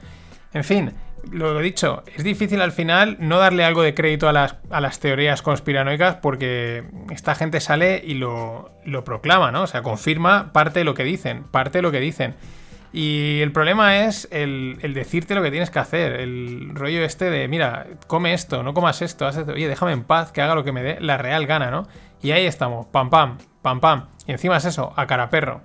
En fin, lo dicho, es difícil al final no darle algo de crédito a las, a las teorías conspiranoicas porque esta gente sale y lo, lo, proclama, ¿no? O sea, confirma parte de lo que dicen, parte de lo que dicen. Y el problema es el, decirte lo que tienes que hacer, el rollo este de, mira, come esto, no comas esto, haz esto, oye, déjame en paz, que haga lo que me dé la real gana, ¿no? Y ahí estamos, pam, pam, pam, pam. Y encima es eso, a cara perro.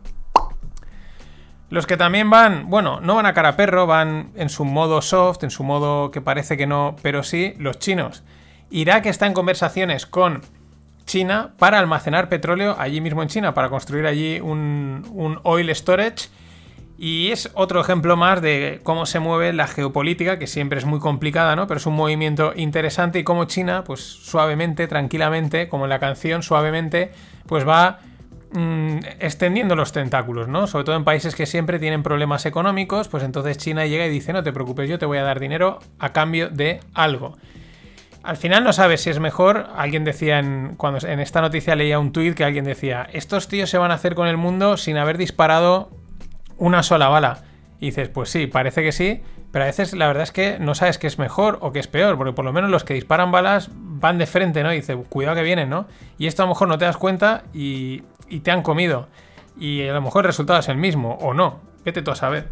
Los que también van, bueno, no van a cara perro, van en su modo soft, en su modo que parece que no, pero sí, los chinos. Irak está en conversaciones con China para almacenar petróleo allí mismo en China, para construir allí un, un oil storage. Y es otro ejemplo más de cómo se mueve la geopolítica, que siempre es muy complicada, ¿no? Pero es un movimiento interesante y cómo China, pues suavemente, tranquilamente, como en la canción, suavemente, pues va Mm, extendiendo los tentáculos, ¿no? Sobre todo en países que siempre tienen problemas económicos, pues entonces China llega y dice, no te preocupes, yo te voy a dar dinero a cambio de algo. Al final no sabes si es mejor. Alguien decía en, cuando en esta noticia leía un tuit que alguien decía, estos tíos se van a hacer con el mundo sin haber disparado una sola bala. Y dices, pues sí, parece que sí, pero a veces la verdad es que no sabes qué es mejor o qué es peor, porque por lo menos los que disparan balas van de frente, ¿no? Dices, cuidado que vienen, ¿no? Y esto a lo mejor no te das cuenta y, y te han comido. Y a lo mejor el resultado es el mismo, o no. Vete tú a saber.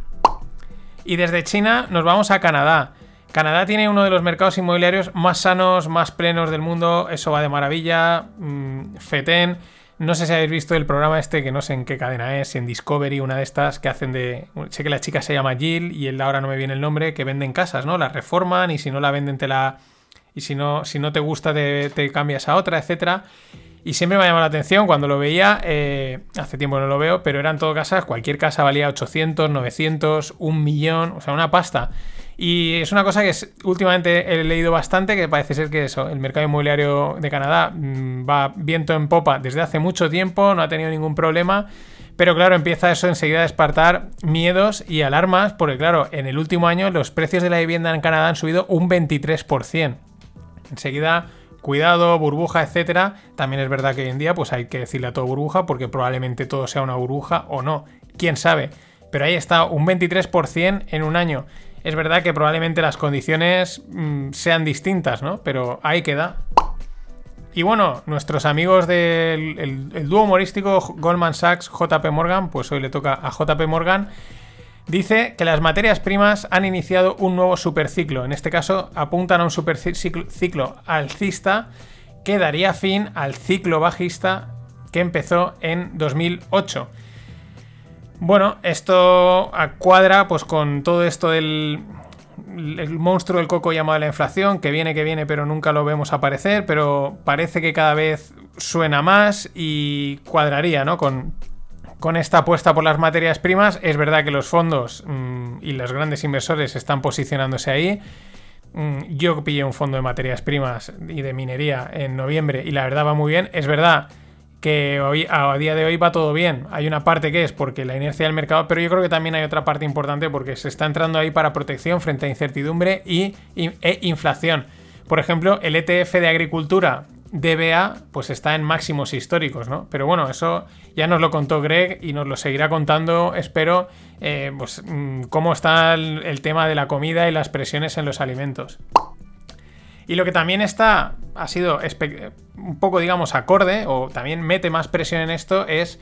Y desde China nos vamos a Canadá. Canadá tiene uno de los mercados inmobiliarios más sanos, más plenos del mundo. Eso va de maravilla. Mm, FETEN. No sé si habéis visto el programa este, que no sé en qué cadena es, en Discovery, una de estas que hacen de... Sé que la chica se llama Jill y él ahora no me viene el nombre, que venden casas, ¿no? La reforman y si no la venden te la... Y si no, si no te gusta te, te cambias a otra, etcétera. Y siempre me ha llamado la atención cuando lo veía, eh, hace tiempo no lo veo, pero eran todo casas, cualquier casa valía 800, 900, un millón, o sea, una pasta. Y es una cosa que últimamente he leído bastante, que parece ser que eso, el mercado inmobiliario de Canadá mm, va viento en popa desde hace mucho tiempo, no ha tenido ningún problema. Pero claro, empieza eso enseguida a despertar miedos y alarmas, porque claro, en el último año los precios de la vivienda en Canadá han subido un 23%. Enseguida, cuidado, burbuja, etcétera. También es verdad que hoy en día pues hay que decirle a todo burbuja, porque probablemente todo sea una burbuja o no. Quién sabe. Pero ahí está, un 23% en un año. Es verdad que probablemente las condiciones mm, sean distintas, ¿no? Pero ahí queda. Y bueno, nuestros amigos del el, dúo humorístico Goldman Sachs, JP Morgan, pues hoy le toca a JP Morgan, dice que las materias primas han iniciado un nuevo superciclo. En este caso, apuntan a un superciclo alcista que daría fin al ciclo bajista que empezó en 2008. Bueno, esto cuadra pues con todo esto del el monstruo del coco llamado la inflación, que viene, que viene, pero nunca lo vemos aparecer, pero parece que cada vez suena más y cuadraría, ¿no? Con, con esta apuesta por las materias primas, es verdad que los fondos mm, y los grandes inversores están posicionándose ahí. Mm, yo pillé un fondo de materias primas y de minería en noviembre y la verdad va muy bien. Es verdad que hoy, a día de hoy va todo bien. Hay una parte que es porque la inercia del mercado, pero yo creo que también hay otra parte importante porque se está entrando ahí para protección frente a incertidumbre y, e inflación. Por ejemplo, el ETF de agricultura DBA pues está en máximos históricos, ¿no? Pero bueno, eso ya nos lo contó Greg y nos lo seguirá contando, espero, eh, pues mm, cómo está el tema de la comida y las presiones en los alimentos. Y lo que también está, ha sido un poco, digamos, acorde, o también mete más presión en esto, es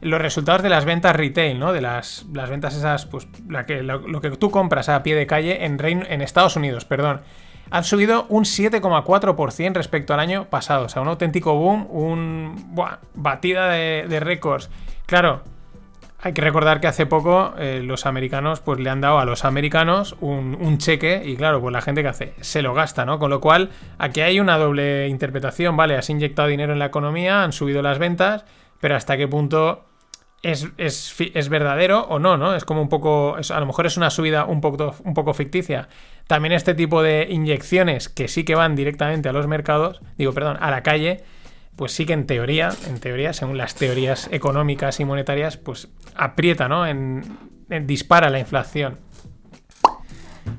los resultados de las ventas retail, ¿no? De las, las ventas esas, pues lo, que tú compras a pie de calle en, Reino, en Estados Unidos, perdón. Han subido un 7,4% respecto al año pasado. O sea, un auténtico boom, un batida de, de récords. Claro, hay que recordar que hace poco eh, los americanos pues le han dado a los americanos un, cheque y claro, pues la gente que hace se lo gasta, ¿no? Con lo cual aquí hay una doble interpretación, ¿vale? Has inyectado dinero en la economía, han subido las ventas, pero hasta qué punto es, es, verdadero o no, ¿no? Es como un poco, a lo mejor es una subida un poco, un poco ficticia. También este tipo de inyecciones que sí que van directamente a los mercados, digo, perdón, a la calle, pues sí que en teoría, en teoría, según las teorías económicas y monetarias, pues aprieta, ¿no? En, dispara la inflación.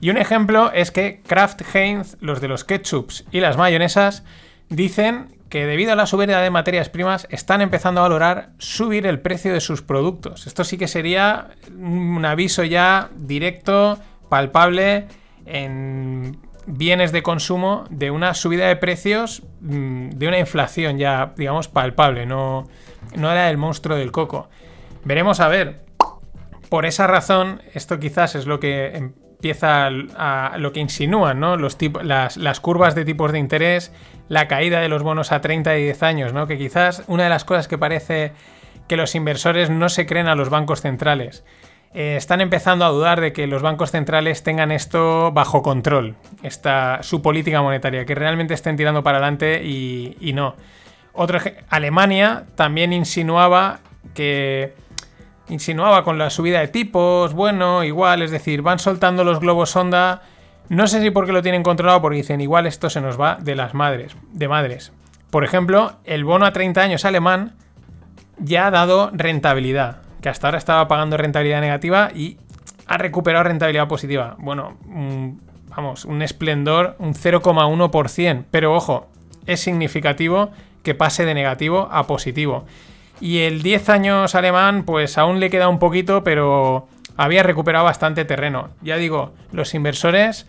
Y un ejemplo es que Kraft Heinz, los de los ketchups y las mayonesas, dicen que debido a la subida de materias primas están empezando a valorar subir el precio de sus productos. Esto sí que sería un aviso ya directo, palpable, en bienes de consumo de una subida de precios, de una inflación ya, digamos, palpable, no, no era el monstruo del coco. Veremos a ver. Por esa razón, esto quizás es lo que empieza a, lo que insinúan, ¿no? Los las, las, curvas de tipos de interés, la caída de los bonos a 30 y 10 años, ¿no? Que quizás una de las cosas que parece que los inversores no se creen a los bancos centrales. Eh, están empezando a dudar de que los bancos centrales tengan esto bajo control, esta, su política monetaria, que realmente estén tirando para adelante y, no. Alemania también insinuaba que insinuaba con la subida de tipos, bueno, igual, es decir, van soltando los globos sonda. No sé si porque lo tienen controlado, porque dicen igual esto se nos va de las madres, de madres. Por ejemplo, el bono a 30 años alemán ya ha dado rentabilidad que hasta ahora estaba pagando rentabilidad negativa y ha recuperado rentabilidad positiva. Bueno, vamos, un esplendor, un 0,1%. Pero ojo, es significativo que pase de negativo a positivo. Y el 10 años alemán, pues aún le queda un poquito, pero había recuperado bastante terreno. Ya digo, los inversores,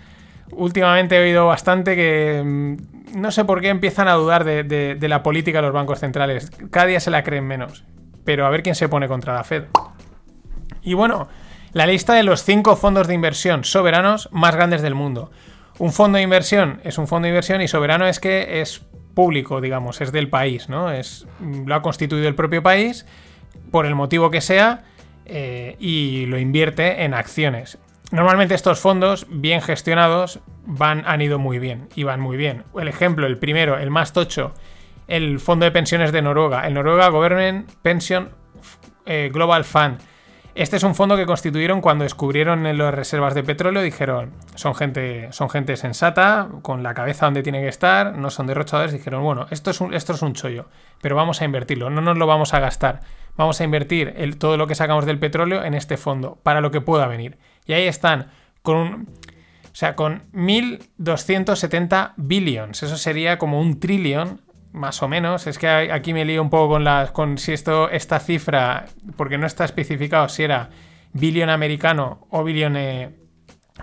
últimamente he oído bastante que mm, no sé por qué empiezan a dudar de, de la política de los bancos centrales. Cada día se la creen menos pero a ver quién se pone contra la Fed. Y bueno, La lista de los cinco fondos de inversión soberanos más grandes del mundo. Un fondo de inversión es un fondo de inversión y soberano es que es público, digamos, es del país, ¿no? Es, lo ha constituido el propio país, por el motivo que sea, eh, y lo invierte en acciones. Normalmente estos fondos, bien gestionados, van, han ido muy bien, y van muy bien. El ejemplo, el primero, el más tocho, el fondo de pensiones de Noruega, el Noruega Government Pension eh, Global Fund este es un fondo que constituyeron cuando descubrieron las reservas de petróleo. Dijeron, son gente, son gente sensata, con la cabeza donde tiene que estar, no son derrochadores. Dijeron, bueno, esto es un, esto es un chollo, pero vamos a invertirlo, no nos lo vamos a gastar. Vamos a invertir todo lo que sacamos del petróleo en este fondo, para lo que pueda venir. Y ahí están, con un, o sea, con 1.270 billions. Eso sería como un trillón más o menos. Es que aquí me lío un poco con, las, con si esto, esta cifra, porque no está especificado si era billón americano o billón, eh,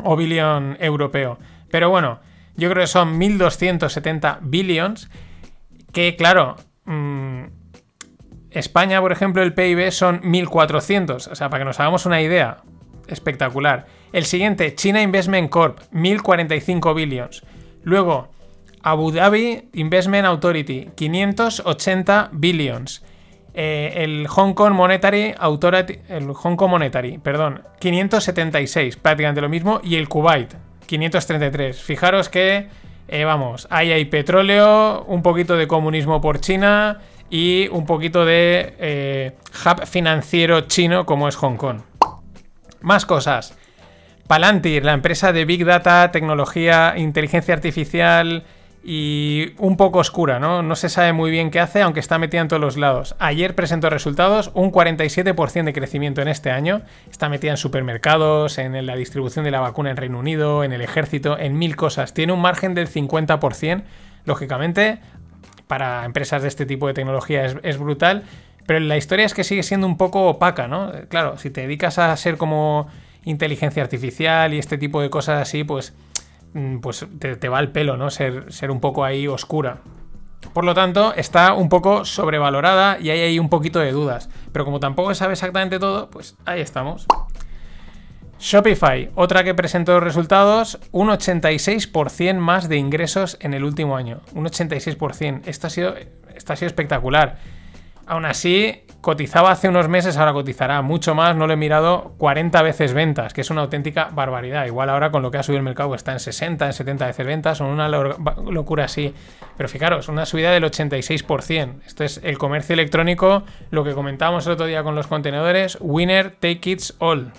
o billón europeo. Pero bueno, yo creo que son 1.270 billions. Que claro, mm, España, por ejemplo, el PIB son 1.400. O sea, para que nos hagamos una idea, espectacular. El siguiente, China Investment Corp, 1.045 billions. Luego, Abu Dhabi Investment Authority, 580 billions. Eh, el Hong Kong Monetary Authority, el Hong Kong Monetary, perdón, 576, prácticamente lo mismo, y el Kuwait, 533. Fijaros que, eh, vamos, ahí hay petróleo, un poquito de comunismo por China y un poquito de eh, hub financiero chino como es Hong Kong. Más cosas. Palantir, la empresa de Big Data, tecnología, inteligencia artificial, y un poco oscura, ¿no? No se sabe muy bien qué hace, aunque está metida en todos los lados. Ayer presentó resultados, un 47% de crecimiento en este año. Está metida en supermercados, en la distribución de la vacuna en Reino Unido, en el ejército, en mil cosas. Tiene un margen del 50%. Lógicamente, para empresas de este tipo de tecnología es, es brutal. Pero la historia es que sigue siendo un poco opaca, ¿no? Claro, si te dedicas a ser como inteligencia artificial y este tipo de cosas así, pues pues te, va el pelo, ¿no? Ser, ser un poco ahí oscura. Por lo tanto, está un poco sobrevalorada y hay ahí un poquito de dudas. Pero como tampoco sabe exactamente todo, pues ahí estamos. Shopify, otra que presentó resultados, un 86% más de ingresos en el último año. Un 86%. Esto ha sido, esto ha sido espectacular. Aún así, cotizaba hace unos meses, ahora cotizará mucho más. No lo he mirado 40 veces ventas, que es una auténtica barbaridad. Igual ahora con lo que ha subido el mercado está en 60, en 70 veces ventas, son una locura así. Pero fijaros, una subida del 86%. Esto es el comercio electrónico, lo que comentábamos el otro día con los contenedores, winner take it all.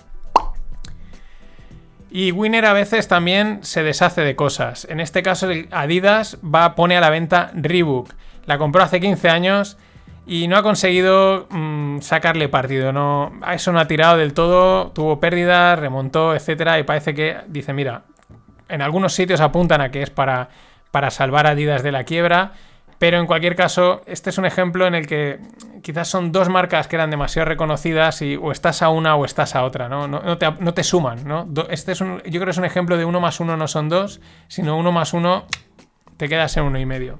Y Winner a veces también se deshace de cosas. En este caso, Adidas va, pone a la venta Reebok. La compró hace 15 años y no ha conseguido mm, sacarle partido. No, eso no ha tirado del todo, tuvo pérdidas, remontó, etcétera, y parece que dice, mira, en algunos sitios apuntan a que es para, para salvar a Adidas de la quiebra, pero en cualquier caso, este es un ejemplo en el que quizás son dos marcas que eran demasiado reconocidas y o estás a una o estás a otra, ¿no? No, te, no te, suman, ¿no? Este es un, yo creo que es un ejemplo de uno más uno no son dos, sino uno más uno te quedas en uno y medio.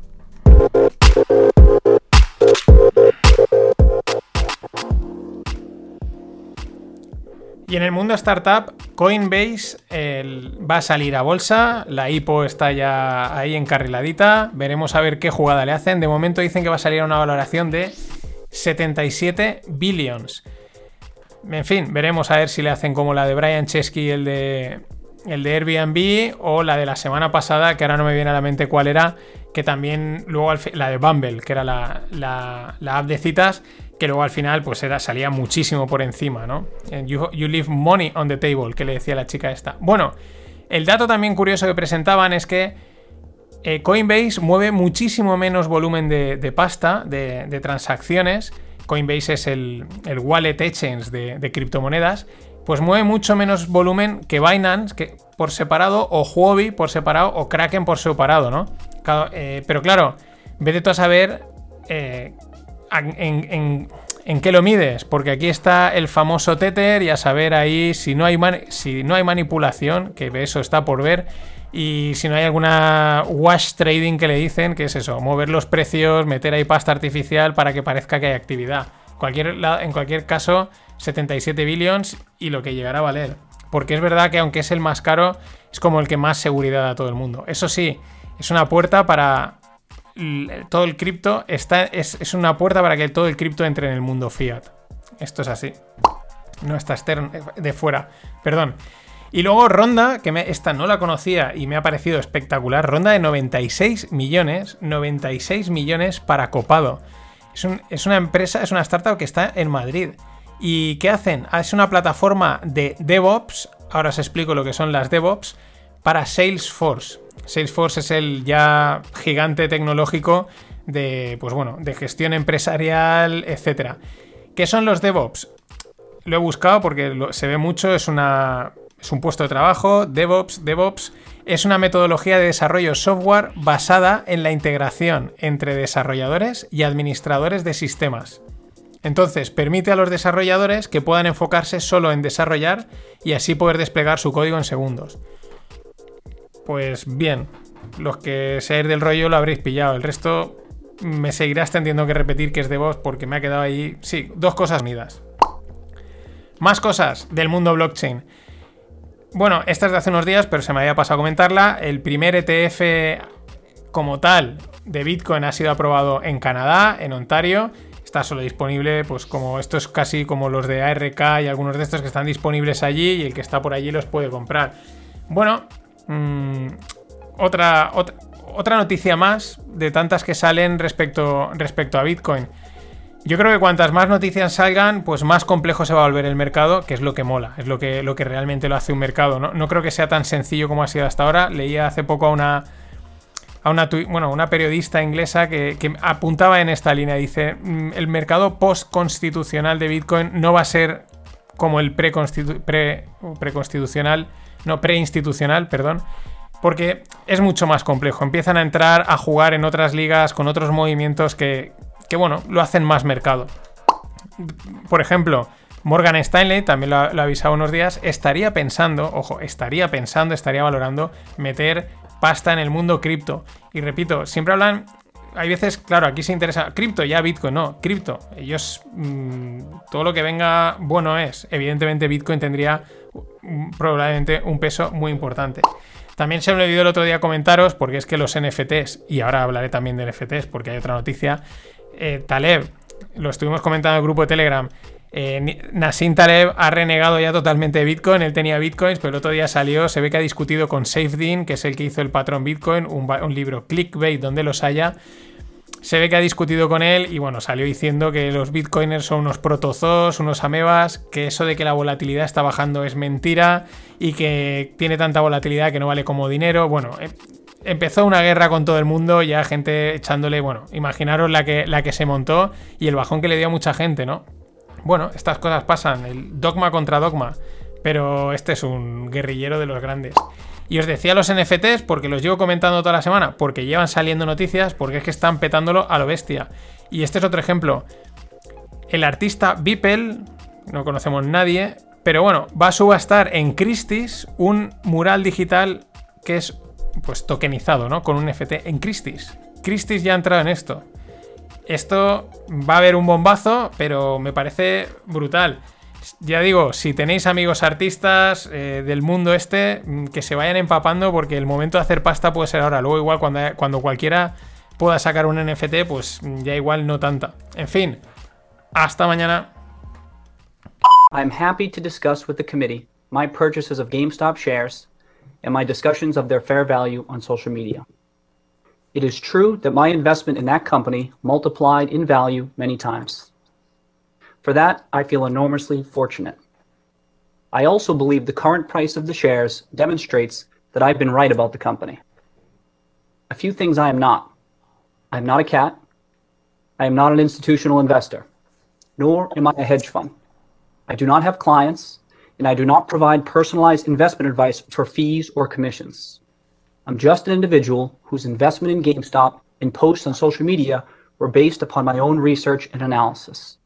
Y en el mundo startup, Coinbase va a salir a bolsa, la IPO está ya ahí encarriladita, veremos a ver qué jugada le hacen. De momento dicen que va a salir a una valoración de 77 billions. En fin, veremos a ver si le hacen como la de Brian Chesky, el de, el de Airbnb, o la de la semana pasada, que ahora no me viene a la mente cuál era, que también luego la de Bumble, que era la, la app de citas, que luego al final pues era, salía muchísimo por encima, ¿no? You, leave money on the table, que le decía la chica esta. Bueno, el dato también curioso que presentaban es que eh, Coinbase mueve muchísimo menos volumen de, pasta, de, transacciones. Coinbase es el, wallet exchange de, criptomonedas. Pues mueve mucho menos volumen que Binance que por separado, o Huobi por separado, o Kraken por separado, ¿no? Eh, pero claro, vete tú a saber eh, en, qué lo mides, porque aquí está el famoso Tether y a saber ahí si no hay, si no hay manipulación, que eso está por ver, y si no hay alguna wash trading que le dicen, que es eso, mover los precios, meter ahí pasta artificial para que parezca que hay actividad. En cualquier caso, 77 billions y lo que llegará a valer. Porque es verdad que aunque es el más caro, es como el que más seguridad da a todo el mundo. Eso sí, es una puerta para todo el cripto. Está, es, es una puerta para que todo el cripto entre en el mundo fiat. Esto es así. No está externo, de fuera. Perdón. Y luego Ronda, que esta no la conocía y me ha parecido espectacular. Ronda de 96 millones. 96 millones para Copado. Es, es una empresa, es una startup que está en Madrid. ¿Y qué hacen? Ah, es una plataforma de DevOps. Ahora os explico lo que son las DevOps. Para Salesforce. Salesforce es el ya gigante tecnológico de, pues bueno, de gestión empresarial, etc. ¿Qué son los DevOps? Lo he buscado porque se ve mucho, es, una, es un puesto de trabajo, DevOps, DevOps es una metodología de desarrollo software basada en la integración entre desarrolladores y administradores de sistemas. Entonces, permite a los desarrolladores que puedan enfocarse solo en desarrollar y así poder desplegar su código en segundos. Pues bien, los que seáis del rollo lo habréis pillado. El resto me seguirás teniendo que repetir que es de vos porque me ha quedado ahí. Sí, dos cosas unidas. Más cosas del mundo blockchain. Bueno, esta es de hace unos días, pero se me había pasado a comentarla. El primer ETF como tal de Bitcoin ha sido aprobado en Canadá, en Ontario. Está solo disponible, pues como esto es casi como los de ARK y algunos de estos que están disponibles allí y el que está por allí los puede comprar. Bueno, Mm, otra, otra, noticia más de tantas que salen respecto, respecto a Bitcoin. Yo creo que cuantas más noticias salgan, pues más complejo se va a volver el mercado, que es lo que mola, es lo que, lo que realmente lo hace un mercado. ¿no? creo que sea tan sencillo como ha sido hasta ahora. Leía hace poco a una, a una, bueno, una periodista inglesa que, apuntaba en esta línea. Dice, mm, el mercado post-constitucional de Bitcoin no va a ser como el pre-constitucional no preinstitucional, perdón, porque es mucho más complejo. Empiezan a entrar a jugar en otras ligas con otros movimientos que, que bueno, lo hacen más mercado. Por ejemplo, Morgan Stanley, también lo ha, avisado unos días, estaría pensando, ojo, estaría pensando, estaría valorando meter pasta en el mundo cripto. Y repito, siempre hablan, hay veces, claro, aquí se interesa, cripto, ya Bitcoin, no, cripto. Ellos, mmm, todo lo que venga bueno es. Evidentemente Bitcoin tendría probablemente un peso muy importante. También se me olvidó el otro día comentaros, porque es que los NFTs, y ahora hablaré también de NFTs porque hay otra noticia, eh, Taleb, lo estuvimos comentando en el grupo de Telegram, eh, Nassim Taleb ha renegado ya totalmente de Bitcoin, él tenía Bitcoins, pero el otro día salió, se ve que ha discutido con SafeDean, que es el que hizo el patrón Bitcoin, un, un libro clickbait donde los haya, se ve que ha discutido con él y bueno, salió diciendo que los bitcoiners son unos protozoos, unos amebas, que eso de que la volatilidad está bajando es mentira y que tiene tanta volatilidad que no vale como dinero. Bueno, em, empezó una guerra con todo el mundo, ya gente echándole, bueno, imaginaros la que, la que se montó y el bajón que le dio a mucha gente, ¿no? Bueno, estas cosas pasan, el dogma contra dogma, pero este es un guerrillero de los grandes. Y os decía los NFTs porque los llevo comentando toda la semana, porque llevan saliendo noticias, porque es que están petándolo a lo bestia. Y este es otro ejemplo. El artista Beeple, no conocemos nadie, pero bueno, va a subastar en Christie's un mural digital que es pues tokenizado, ¿no? Con un NFT en Christie's. Christie's ya ha entrado en esto. Esto va a haber un bombazo, pero me parece brutal ya digo, si tenéis amigos artistas eh, del mundo este, mm, que se vayan empapando porque el momento de hacer pasta puede ser ahora. Luego igual cuando, cuando cualquiera pueda sacar un NFT, pues mm, ya igual no tanta. En fin, hasta mañana. I'm happy to discuss with the committee my purchases of GameStop shares and my discussions of their fair value on social media. It is true that my investment in that company multiplied in value many times. For that, I feel enormously fortunate. I also believe the current price of the shares demonstrates that I've been right about the company. A few things I am not. I am not a cat. I am not an institutional investor, nor am I a hedge fund. I do not have clients, and I do not provide personalized investment advice for fees or commissions. I'm just an individual whose investment in GameStop and posts on social media were based upon my own research and analysis.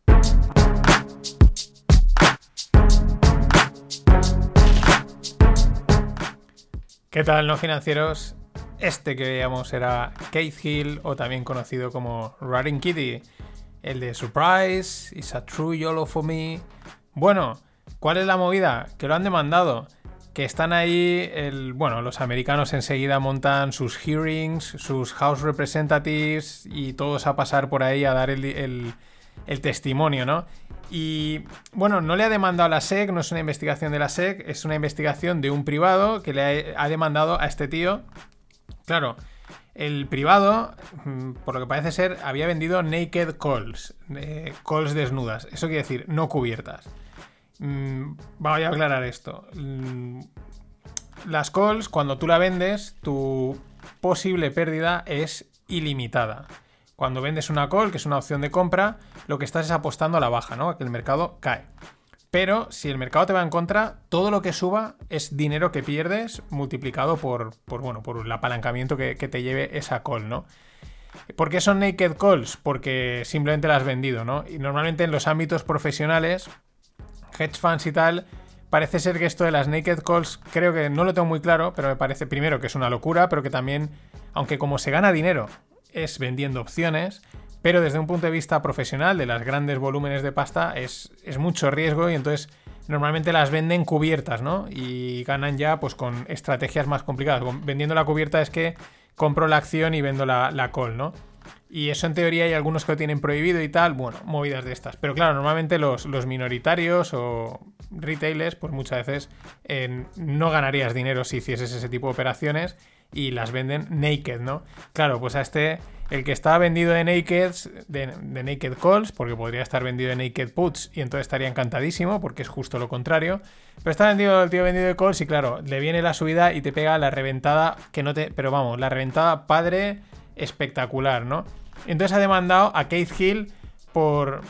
¿Qué tal, no financieros? Este que veíamos era Keith Hill, o también conocido como Running Kitty. el de Surprise, It's a True YOLO for Me. Bueno, ¿cuál es la movida? Que lo han demandado. Que están ahí, el, bueno, los americanos enseguida montan sus hearings, sus House Representatives y todos a pasar por ahí a dar el, el, el testimonio, ¿no? Y bueno, no le ha demandado a la SEC, no es una investigación de la SEC, es una investigación de un privado que le ha, demandado a este tío. Claro, el privado, mm, por lo que parece ser, había vendido naked calls, eh, calls desnudas. Eso quiere decir, no cubiertas. Mm, voy a aclarar esto. Mm, las calls, cuando tú la vendes, tu posible pérdida es ilimitada. Cuando vendes una call, que es una opción de compra, lo que estás es apostando a la baja, ¿no? A que el mercado cae. Pero si el mercado te va en contra, todo lo que suba es dinero que pierdes multiplicado por, bueno, por el apalancamiento que, que, te lleve esa call, ¿no? ¿Por qué son naked calls? Porque simplemente las has vendido, ¿no? Y normalmente en los ámbitos profesionales hedge funds y tal, parece ser que esto de las naked calls, creo que no lo tengo muy claro, pero me parece primero que es una locura, pero que también, aunque como se gana dinero es vendiendo opciones, pero desde un punto de vista profesional de las grandes volúmenes de pasta es, es mucho riesgo y entonces normalmente las venden cubiertas, ¿no? Y ganan ya pues con estrategias más complicadas. Vendiendo la cubierta es que compro la acción y vendo la, call, ¿no? Y eso en teoría hay algunos que lo tienen prohibido y tal, bueno, movidas de estas. Pero claro, normalmente los, minoritarios o retailers, pues muchas veces no ganarías dinero si hicieses ese tipo de operaciones y las venden naked, ¿no? Claro, pues a este, el que está vendido de naked, de, naked calls, porque podría estar vendido de naked puts y entonces estaría encantadísimo, porque es justo lo contrario. Pero está vendido el tío vendido de calls y claro, le viene la subida y te pega la reventada que no te. Pero vamos, la reventada padre espectacular, ¿no? Entonces ha demandado a Keith Hill por,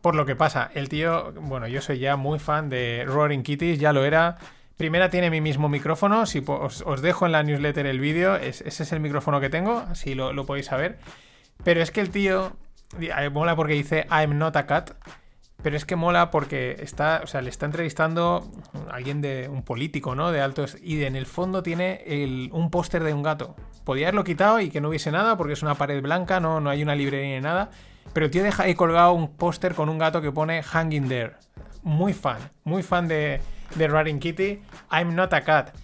por lo que pasa. El tío, bueno, yo soy ya muy fan de Roaring Kitties, ya lo era. Primera tiene mi mismo micrófono, si os, dejo en la newsletter el vídeo, ese es el micrófono que tengo, así lo, podéis saber. Pero es que el tío, mola porque dice I'm not a cat, pero es que mola porque está, o sea, le está entrevistando alguien de un político, ¿no? De altos. Y en el fondo tiene un póster de un gato. Podría haberlo quitado y que no hubiese nada porque es una pared blanca, no, no hay una librería ni nada. Pero el tío deja ahí colgado un póster con un gato que pone Hanging There. Muy fan, muy fan de, de Running Kitty. I'm not a cat.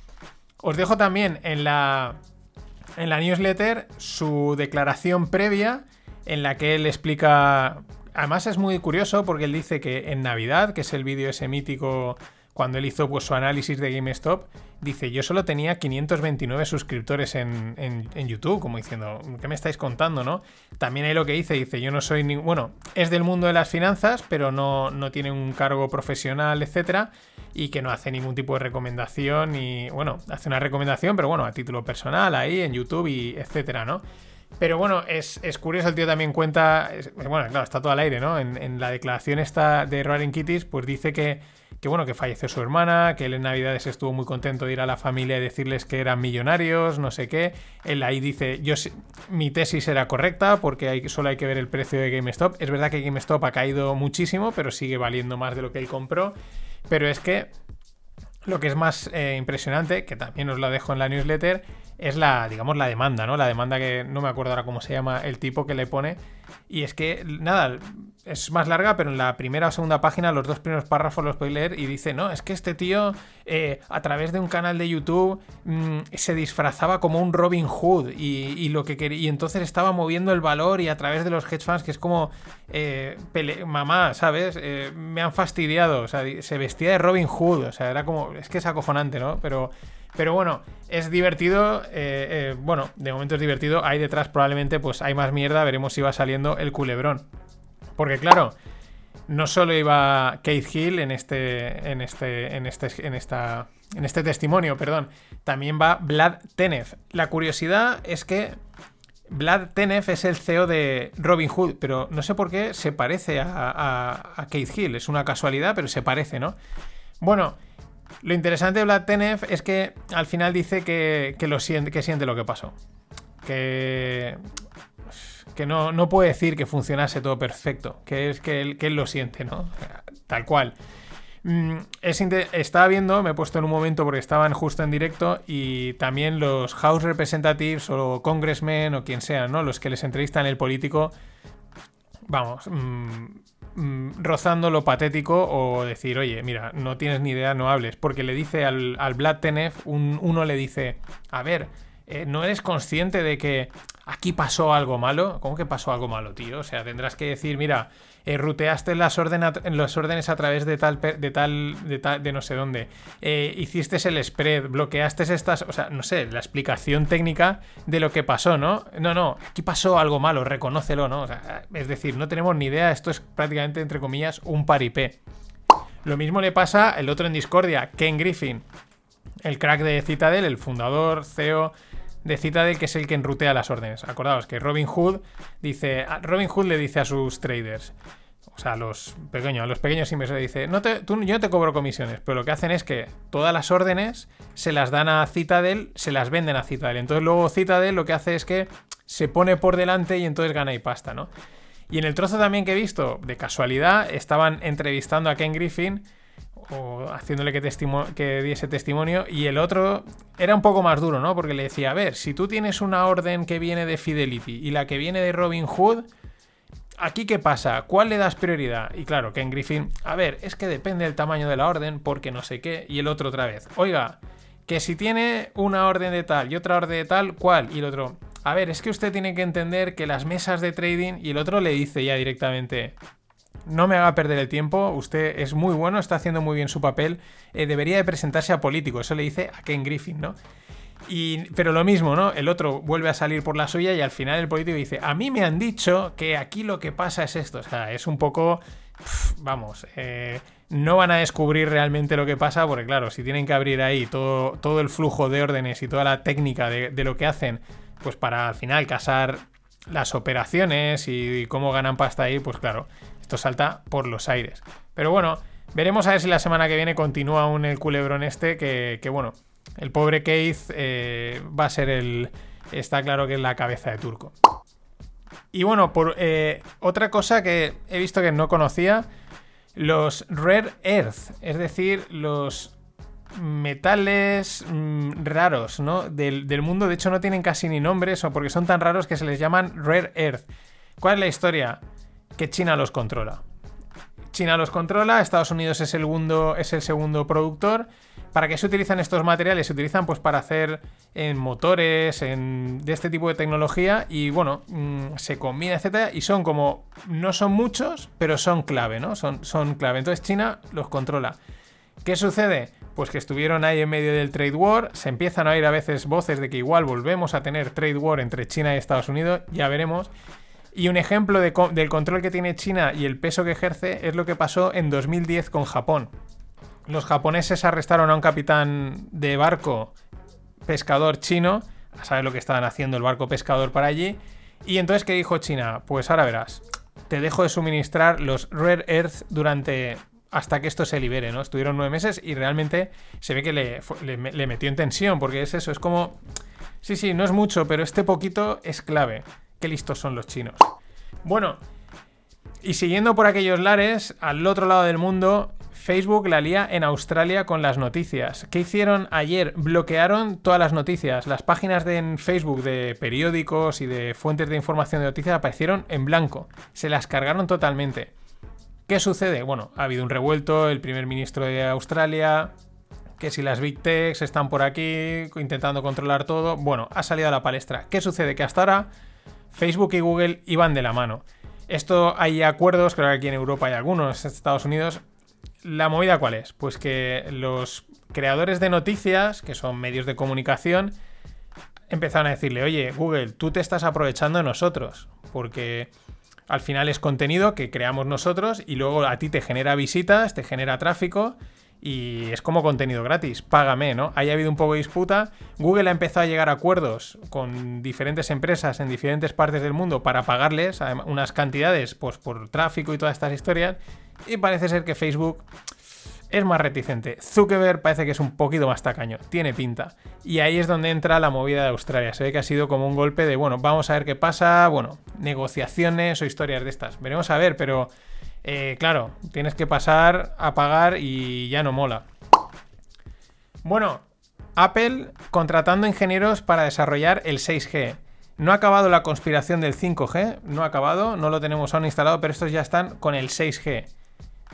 Os dejo también en la, en la newsletter su declaración previa en la que él explica Además es muy curioso porque él dice que en Navidad, que es el vídeo ese mítico cuando él hizo pues, su análisis de GameStop, dice, yo solo tenía 529 suscriptores en, YouTube, como diciendo, ¿qué me estáis contando, no? También hay lo que dice, dice, yo no soy ni... Bueno, es del mundo de las finanzas, pero no, no tiene un cargo profesional, etcétera, y que no hace ningún tipo de recomendación, y bueno, hace una recomendación, pero bueno, a título personal, ahí, en YouTube, y etcétera, ¿no? Pero bueno, es, curioso, el tío también cuenta, bueno, claro, está todo al aire, ¿no? En, la declaración esta de Roaring Kitties, pues dice que, que, bueno, que falleció su hermana, que él en Navidades estuvo muy contento de ir a la familia y decirles que eran millonarios, no sé qué. Él ahí dice, yo mi tesis era correcta porque solo hay que ver el precio de GameStop. Es verdad que GameStop ha caído muchísimo, pero sigue valiendo más de lo que él compró. Pero es que lo que es más eh, impresionante, que también os lo dejo en la newsletter, es la, digamos, la demanda, ¿no? La demanda que no me acuerdo ahora cómo se llama el tipo que le pone. Y es que, nada, es más larga, pero en la primera o segunda página, los dos primeros párrafos los podéis leer y dice, no, es que este tío, eh, a través de un canal de YouTube, mm, se disfrazaba como un Robin Hood y, lo que quería, y entonces estaba moviendo el valor y a través de los hedge funds, que es como, eh, mamá, ¿sabes? Eh, me han fastidiado, o sea, se vestía de Robin Hood, o sea, era como, es que es acojonante, ¿no? Pero pero bueno, es divertido. Eh, eh, bueno, de momento es divertido. Ahí detrás probablemente pues hay más mierda. Veremos si va saliendo el culebrón. Porque claro, no solo iba Kate Hill en este. En este. En este. En esta. En este testimonio, perdón. También va Vlad Tenev. La curiosidad es que Vlad Tenev es el CEO de Robin Hood, pero no sé por qué se parece a, a, a Kate Hill. Es una casualidad, pero se parece, ¿no? Bueno, lo interesante de Vlad Tenev es que al final dice que, lo siente, que siente lo que pasó. Que, que no, no, puede decir que funcionase todo perfecto. Que es que él, que él lo siente, ¿no? Tal cual. Mm, es estaba viendo, me he puesto en un momento porque estaban justo en directo y también los House Representatives o Congressmen o quien sea, ¿no? Los que les entrevistan el político vamos, mm, mm, rozando lo patético o decir, oye, mira, no tienes ni idea, no hables. Porque le dice al, al Vlad un- uno le dice, a ver, eh, ¿no eres consciente de que aquí pasó algo malo? ¿Cómo que pasó algo malo, tío? O sea, tendrás que decir, mira, eh, ruteaste las, órdenes a través de tal, de tal, de tal, de no sé dónde, eh, hiciste el spread, bloqueaste estas, o sea, no sé, la explicación técnica de lo que pasó, ¿no? No, no, aquí pasó algo malo, reconócelo, ¿no? Es decir, no tenemos ni idea, esto es prácticamente, entre comillas, un paripé. Lo mismo le pasa el otro en Discordia, Ken Griffin, el crack de Citadel, el fundador, CEO de Citadel, que es el que enrutea las órdenes. Acordaos que Robin Hood dice. Robin Hood le dice a sus traders. O sea, a los pequeños, a los pequeños inversores dice, no te, tú- yo no te cobro comisiones, pero lo que hacen es que todas las órdenes se las dan a Citadel, se las venden a Citadel. Entonces luego Citadel lo que hace es que se pone por delante y entonces gana y pasta, ¿no? Y en el trozo también que he visto, de casualidad, estaban entrevistando a Ken Griffin o haciéndole que, que diese testimonio y el otro era un poco más duro, ¿no? Porque le decía, a ver, si tú tienes una orden que viene de Fidelity y la que viene de Robin Hood, ¿aquí qué pasa? ¿Cuál le das prioridad? Y claro, Ken Griffin, a ver, es que depende del tamaño de la orden porque no sé qué. Y el otro otra vez, oiga, que si tiene una orden de tal y otra orden de tal, ¿cuál? Y el otro, a ver, es que usted tiene que entender que las mesas de trading y el otro le dice ya directamente, no me haga perder el tiempo, usted es muy bueno, está haciendo muy bien su papel, eh, debería de presentarse a político, eso le dice a Ken Griffin, ¿no? Y, pero lo mismo, ¿no? El otro vuelve a salir por la suya y al final el político dice, a mí me han dicho que aquí lo que pasa es esto, o sea, es un poco, vamos, eh, no van a descubrir realmente lo que pasa porque claro, si tienen que abrir ahí todo, todo el flujo de órdenes y toda la técnica de, de lo que hacen, pues para al final casar las operaciones y, cómo ganan pasta ahí, pues claro, esto salta por los aires. Pero bueno, veremos a ver si la semana que viene continúa aún el culebrón este, que, que bueno, el pobre Keith eh, va a ser el... Está claro que es la cabeza de turco. Y bueno, por eh, otra cosa que he visto que no conocía, los Rare Earth, es decir, los metales mm, raros, ¿no? Del, del mundo, de hecho no tienen casi ni nombres o porque son tan raros que se les llaman Rare Earth. ¿Cuál es la historia? Que China los controla. China los controla, Estados Unidos es el segundo, es el segundo productor. ¿Para qué se utilizan estos materiales? Se utilizan pues para hacer en motores, en, de este tipo de tecnología y bueno, mm, se combina, etcétera, y son como, no son muchos, pero son clave, ¿no? Son, son clave. Entonces China los controla. ¿Qué sucede? Pues que estuvieron ahí en medio del trade war, se empiezan a oír a veces voces de que igual volvemos a tener trade war entre China y Estados Unidos, ya veremos. Y un ejemplo del control que tiene China y el peso que ejerce es lo que pasó en 2010 con Japón. Los japoneses arrestaron a un capitán de barco pescador chino, a saber lo que estaban haciendo el barco pescador para allí. Y entonces, ¿qué dijo China? Pues ahora verás, te dejo de suministrar los Rare Earth durante hasta que esto se libere, ¿no? Estuvieron nueve meses y realmente se ve que le, le metió en tensión, porque es eso, es como... Sí, sí, no es mucho, pero este poquito es clave. Qué listos son los chinos. Bueno, y siguiendo por aquellos lares, al otro lado del mundo, Facebook la lía en Australia con las noticias. ¿Qué hicieron ayer? Bloquearon todas las noticias. Las páginas de Facebook de periódicos y de fuentes de información de noticias aparecieron en blanco. Se las cargaron totalmente. ¿Qué sucede? Bueno, ha habido un revuelto, el primer ministro de Australia, que si las Big Techs están por aquí intentando controlar todo, bueno, ha salido a la palestra. ¿Qué sucede? Que hasta ahora Facebook y Google iban de la mano. Esto hay acuerdos, creo que aquí en Europa hay algunos, en Estados Unidos. ¿La movida cuál es? Pues que los creadores de noticias, que son medios de comunicación, empezaron a decirle, oye, Google, tú te estás aprovechando de nosotros, porque al final es contenido que creamos nosotros y luego a ti te genera visitas, te genera tráfico y es como contenido gratis, págame, ¿no? Ahí ha habido un poco de disputa. Google ha empezado a llegar a acuerdos con diferentes empresas en diferentes partes del mundo para pagarles unas cantidades pues, por tráfico y todas estas historias. Y parece ser que Facebook es más reticente. Zuckerberg parece que es un poquito más tacaño, tiene pinta. Y ahí es donde entra la movida de Australia. Se ve que ha sido como un golpe de, bueno, vamos a ver qué pasa, bueno, negociaciones o historias de estas. Veremos a ver, pero eh, claro, tienes que pasar a pagar y ya no mola. Bueno, Apple contratando ingenieros para desarrollar el 6G. No ha acabado la conspiración del 5G, no ha acabado, no lo tenemos aún instalado, pero estos ya están con el 6G.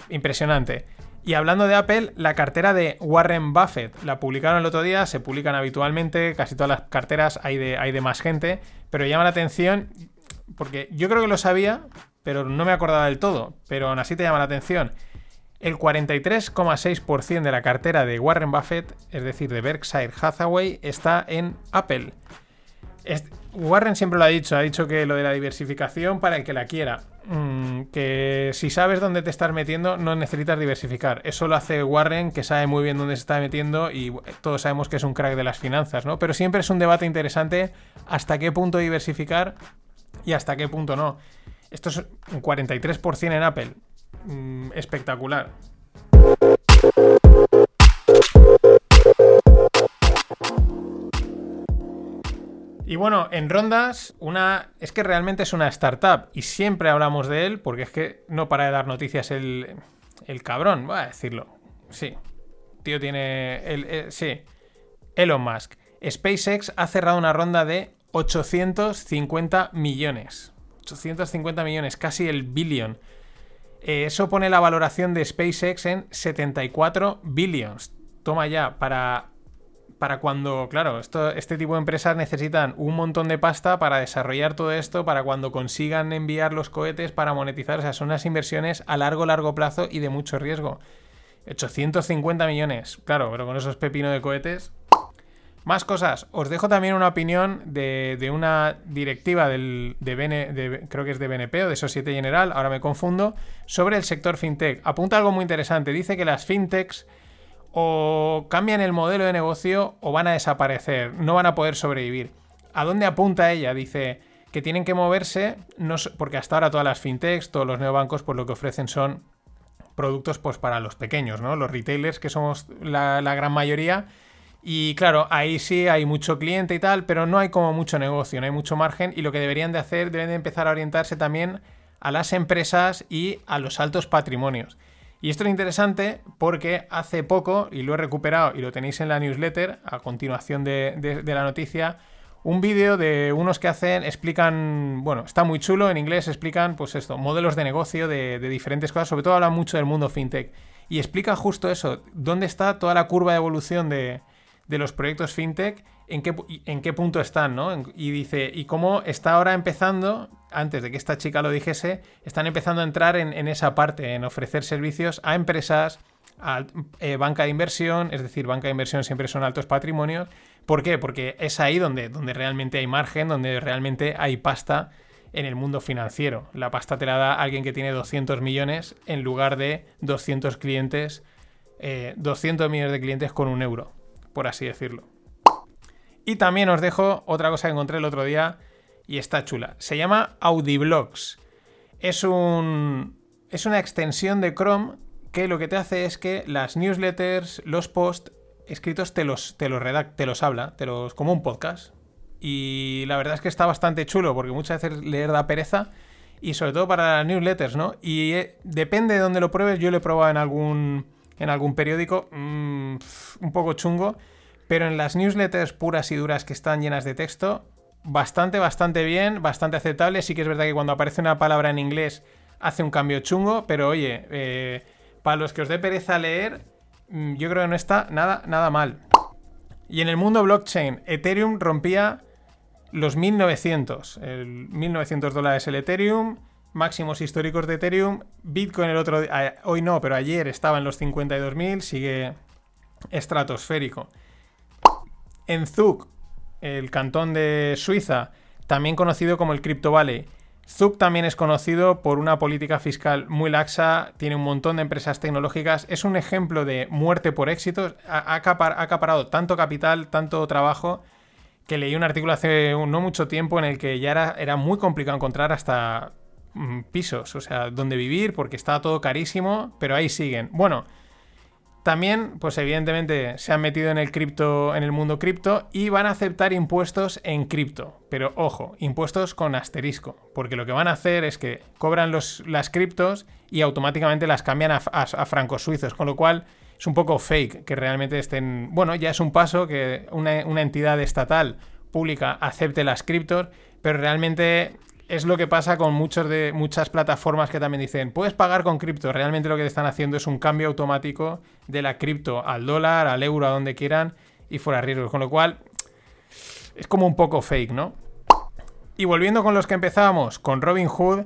Impresionante. Y hablando de Apple, la cartera de Warren Buffett la publicaron el otro día, se publican habitualmente, casi todas las carteras hay hay de más gente, pero llama la atención porque yo creo que lo sabía, pero no me acordaba del todo, pero aún así te llama la atención. El 43,6% de la cartera de Warren Buffett, es decir, de Berkshire Hathaway, está en Apple. Warren siempre lo ha dicho, ha dicho que lo de la diversificación para el que la quiera. Mm, que si sabes dónde te estás metiendo, no necesitas diversificar. Eso lo hace Warren, que sabe muy bien dónde se está metiendo y todos sabemos que es un crack de las finanzas, ¿no? Pero siempre es un debate interesante hasta qué punto diversificar y hasta qué punto no. Esto es un 43% en Apple. Mm, espectacular. Y bueno, en rondas, una. Es que realmente es una startup. Y siempre hablamos de él, porque es que no para de dar noticias el. El cabrón, voy a decirlo. Sí. Tío tiene. El, eh, sí. Elon Musk. SpaceX ha cerrado una ronda de 850 millones. 850 millones, casi el billón. Eh, eso pone la valoración de SpaceX en 74 billions. Toma ya, para, para cuando, claro, esto, este tipo de empresas necesitan un montón de pasta para desarrollar todo esto, para cuando consigan enviar los cohetes para monetizar. O sea, son unas inversiones a largo, largo plazo y de mucho riesgo. 850 millones, claro, pero con esos pepinos de cohetes. Más cosas. Os dejo también una opinión de, una directiva del, de, creo que es de BNP o de Societe General, ahora me confundo, sobre el sector fintech. Apunta algo muy interesante. Dice que las fintechs o cambian el modelo de negocio o van a desaparecer, no van a poder sobrevivir. ¿A dónde apunta ella? Dice que tienen que moverse, porque hasta ahora todas las fintechs, todos los neobancos, pues lo que ofrecen son productos pues para los pequeños, ¿no? Los retailers, que somos la gran mayoría, y claro, ahí sí hay mucho cliente y tal, pero no hay como mucho negocio, no hay mucho margen y lo que deberían de hacer, deben de empezar a orientarse también a las empresas y a los altos patrimonios. Y esto es interesante porque hace poco, y lo he recuperado y lo tenéis en la newsletter, a continuación de, la noticia, un vídeo de unos que hacen, explican, bueno, está muy chulo, en inglés explican, pues esto, modelos de negocio de, de diferentes cosas, sobre todo hablan mucho del mundo fintech. Y explica justo eso, dónde está toda la curva de evolución de, de los proyectos fintech, en qué, en qué punto están, ¿no? Y dice, y cómo está ahora empezando, antes de que esta chica lo dijese, están empezando a entrar en, esa parte, en ofrecer servicios a empresas, a eh, banca de inversión, es decir, banca de inversión siempre son altos patrimonios. ¿Por qué? Porque es ahí donde, donde realmente hay margen, donde realmente hay pasta en el mundo financiero. La pasta te la da alguien que tiene 200 millones en lugar de 200 clientes, 200 eh, millones de clientes con un euro por así decirlo. Y también os dejo otra cosa que encontré el otro día y está chula. Se llama Audiblogs. Es un es una extensión de Chrome que lo que te hace es que las newsletters, los posts escritos te los te los redacta, te los habla, te los como un podcast. Y la verdad es que está bastante chulo porque muchas veces leer da pereza y sobre todo para las newsletters, ¿no? Y eh, depende de dónde lo pruebes, yo lo he probado en algún en algún periódico, mm, un poco chungo, pero en las newsletters puras y duras que están llenas de texto, bastante, bastante bien, bastante aceptable. Sí que es verdad que cuando aparece una palabra en inglés hace un cambio chungo, pero oye, eh, para los que os dé pereza leer, mm, yo creo que no está nada, nada mal. Y en el mundo blockchain, Ethereum rompía los 1900, el 1900 dólares el Ethereum, máximos históricos de Ethereum. Bitcoin el otro día, hoy no, pero ayer estaba en los 52.000, sigue estratosférico. En Zug, el cantón de Suiza, también conocido como el Crypto Valley. Zug también es conocido por una política fiscal muy laxa, tiene un montón de empresas tecnológicas, es un ejemplo de muerte por éxito, ha, acaparado tanto capital, tanto trabajo, que leí un artículo hace no mucho tiempo en el que ya era, era muy complicado encontrar hasta pisos, o sea, donde vivir, porque está todo carísimo, pero ahí siguen. Bueno, también, pues evidentemente se han metido en el cripto, en el mundo cripto y van a aceptar impuestos en cripto. Pero ojo, impuestos con asterisco, porque lo que van a hacer es que cobran los, las criptos y automáticamente las cambian a, francos suizos, con lo cual es un poco fake que realmente estén. Bueno, ya es un paso que una entidad estatal pública acepte las criptos, pero realmente es lo que pasa con muchos de, muchas plataformas que también dicen, puedes pagar con cripto. Realmente lo que te están haciendo es un cambio automático de la cripto al dólar, al euro, a donde quieran y fuera riesgos. Con lo cual, es como un poco fake, ¿no? Y volviendo con los que empezábamos, con Robinhood.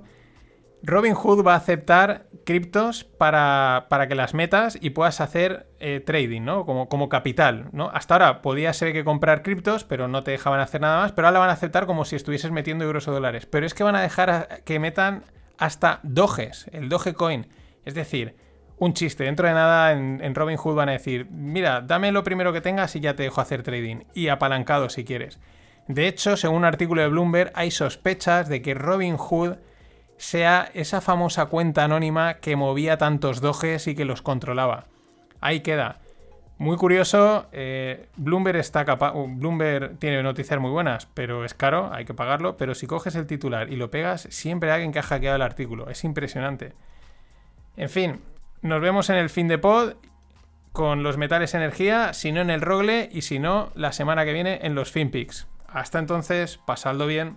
Robinhood va a aceptar criptos para, para, que las metas y puedas hacer eh, trading, ¿no? Como, como, capital, ¿no? Hasta ahora podías ser que comprar criptos, pero no te dejaban hacer nada más, pero ahora la van a aceptar como si estuvieses metiendo euros o dólares. Pero es que van a dejar que metan hasta Doges, el Dogecoin. Es decir, un chiste. Dentro de nada en, en Robinhood van a decir, mira, dame lo primero que tengas y ya te dejo hacer trading. Y apalancado si quieres. De hecho, según un artículo de Bloomberg, hay sospechas de que Robinhood sea esa famosa cuenta anónima que movía tantos doges y que los controlaba. Ahí queda. Muy curioso, eh, Bloomberg está capaz. Bloomberg tiene noticias muy buenas, pero es caro, hay que pagarlo. Pero si coges el titular y lo pegas, siempre hay alguien que ha hackeado el artículo. Es impresionante. En fin, nos vemos en el fin de pod con los metales energía, si no en el Rogle y si no, la semana que viene en los FinPix. Hasta entonces, pasadlo bien.